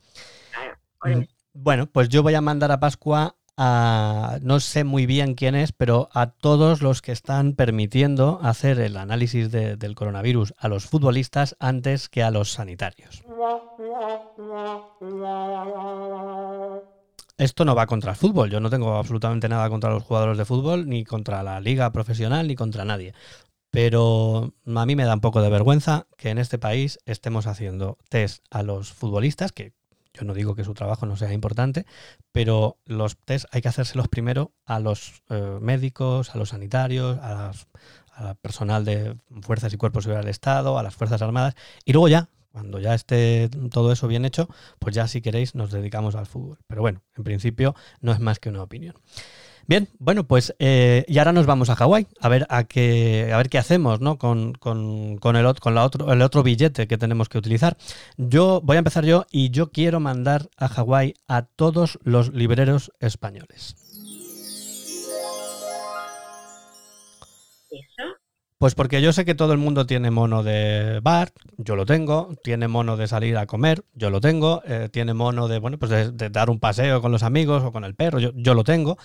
Mm, bueno, pues yo voy a mandar a Pascua no sé muy bien quién es, pero a todos los que están permitiendo hacer el análisis del coronavirus a los futbolistas antes que a los sanitarios. Esto no va contra el fútbol, yo no tengo absolutamente nada contra los jugadores de fútbol, ni contra la liga profesional, ni contra nadie. Pero a mí me da un poco de vergüenza que en este país estemos haciendo test a los futbolistas, que yo no digo que su trabajo no sea importante, pero los test hay que hacérselos primero a los eh, médicos, a los sanitarios, a al personal de fuerzas y cuerpos del Estado, a las Fuerzas Armadas, y luego ya, cuando ya esté todo eso bien hecho, pues ya si queréis nos dedicamos al fútbol. Pero bueno, en principio no es más que una opinión. Bien, bueno, pues eh, y ahora nos vamos a Hawái a ver a qué a ver qué hacemos, ¿no? Con, con, con, el, con la otro, el otro billete que tenemos que utilizar. Yo voy a empezar yo y yo quiero mandar a Hawái a todos los libreros españoles. ¿Eso? Pues porque yo sé que todo el mundo tiene mono de bar, yo lo tengo, tiene mono de salir a comer, yo lo tengo, eh, tiene mono de, bueno, pues de, dar un paseo con los amigos o con el perro, yo, yo lo tengo.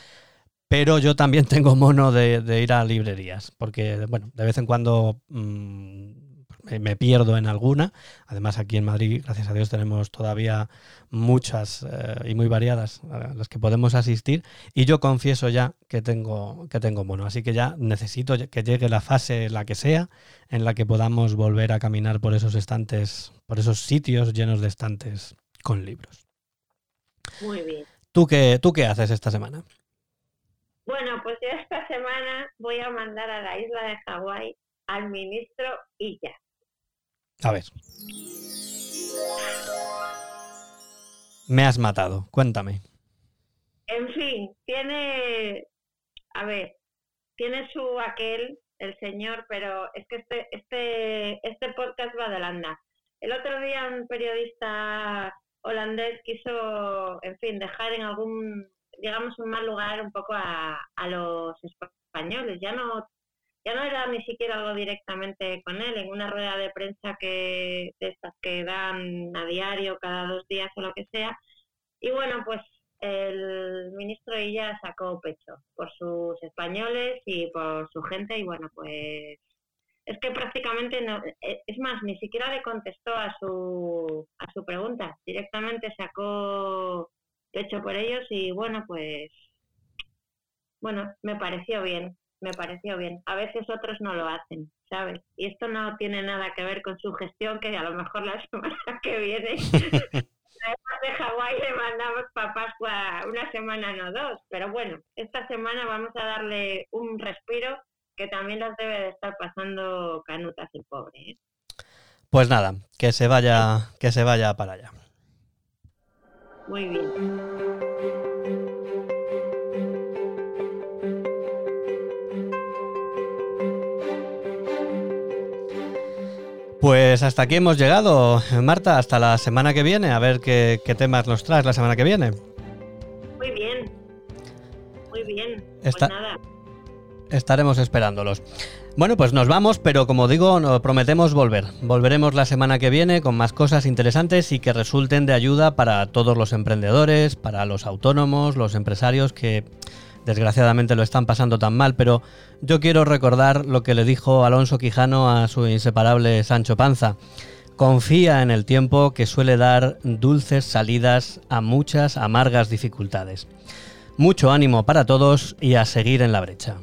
Pero yo también tengo mono de, ir a librerías, porque, bueno, de vez en cuando mm, me pierdo en alguna. Además, aquí en Madrid, gracias a Dios, tenemos todavía muchas eh, y muy variadas a las que podemos asistir. Y yo confieso ya que tengo, que tengo mono. Así que ya necesito que llegue la fase, la que sea, en la que podamos volver a caminar por esos estantes, por esos sitios llenos de estantes con libros. Muy bien. ¿Tú qué, tú qué haces esta semana? Bueno, pues yo esta semana voy a mandar a la isla de Hawái al ministro Illa. A ver. Me has matado, cuéntame. En fin, tiene, a ver, tiene su aquel, el señor, pero es que este, este, este podcast va de Holanda. El otro día un periodista holandés quiso, en fin, dejar en algún digamos, un mal lugar un poco a, a los españoles. Ya no, ya no era ni siquiera algo directamente con él, en una rueda de prensa que, de estas que dan a diario, cada dos días o lo que sea. Y bueno, pues el ministro ella sacó pecho por sus españoles y por su gente y bueno, pues es que prácticamente no, e, es más, ni siquiera le contestó a su, a su pregunta, directamente sacó hecho por ellos y bueno, pues bueno, me pareció bien, me pareció bien. A veces otros no lo hacen, ¿sabes? Y esto no tiene nada que ver con su gestión, que a lo mejor la semana que viene de Hawái le mandamos para Pascua una semana, no dos. Pero bueno, esta semana vamos a darle un respiro que también las debe de estar pasando canutas el pobre. ¿eh? Pues nada, que se vaya, que se vaya para allá. Muy bien. Pues hasta aquí hemos llegado, Marta, hasta la semana que viene, a ver qué, temas nos traes la semana que viene. Muy bien, muy bien. Pues nada. Estaremos esperándolos. Bueno, pues nos vamos, pero como digo, nos prometemos volver. Volveremos la semana que viene con más cosas interesantes y que resulten de ayuda para todos los emprendedores, para los autónomos, los empresarios que desgraciadamente lo están pasando tan mal, pero yo quiero recordar lo que le dijo Alonso Quijano a su inseparable Sancho Panza. Confía en el tiempo que suele dar dulces salidas a muchas amargas dificultades. Mucho ánimo para todos y a seguir en la brecha.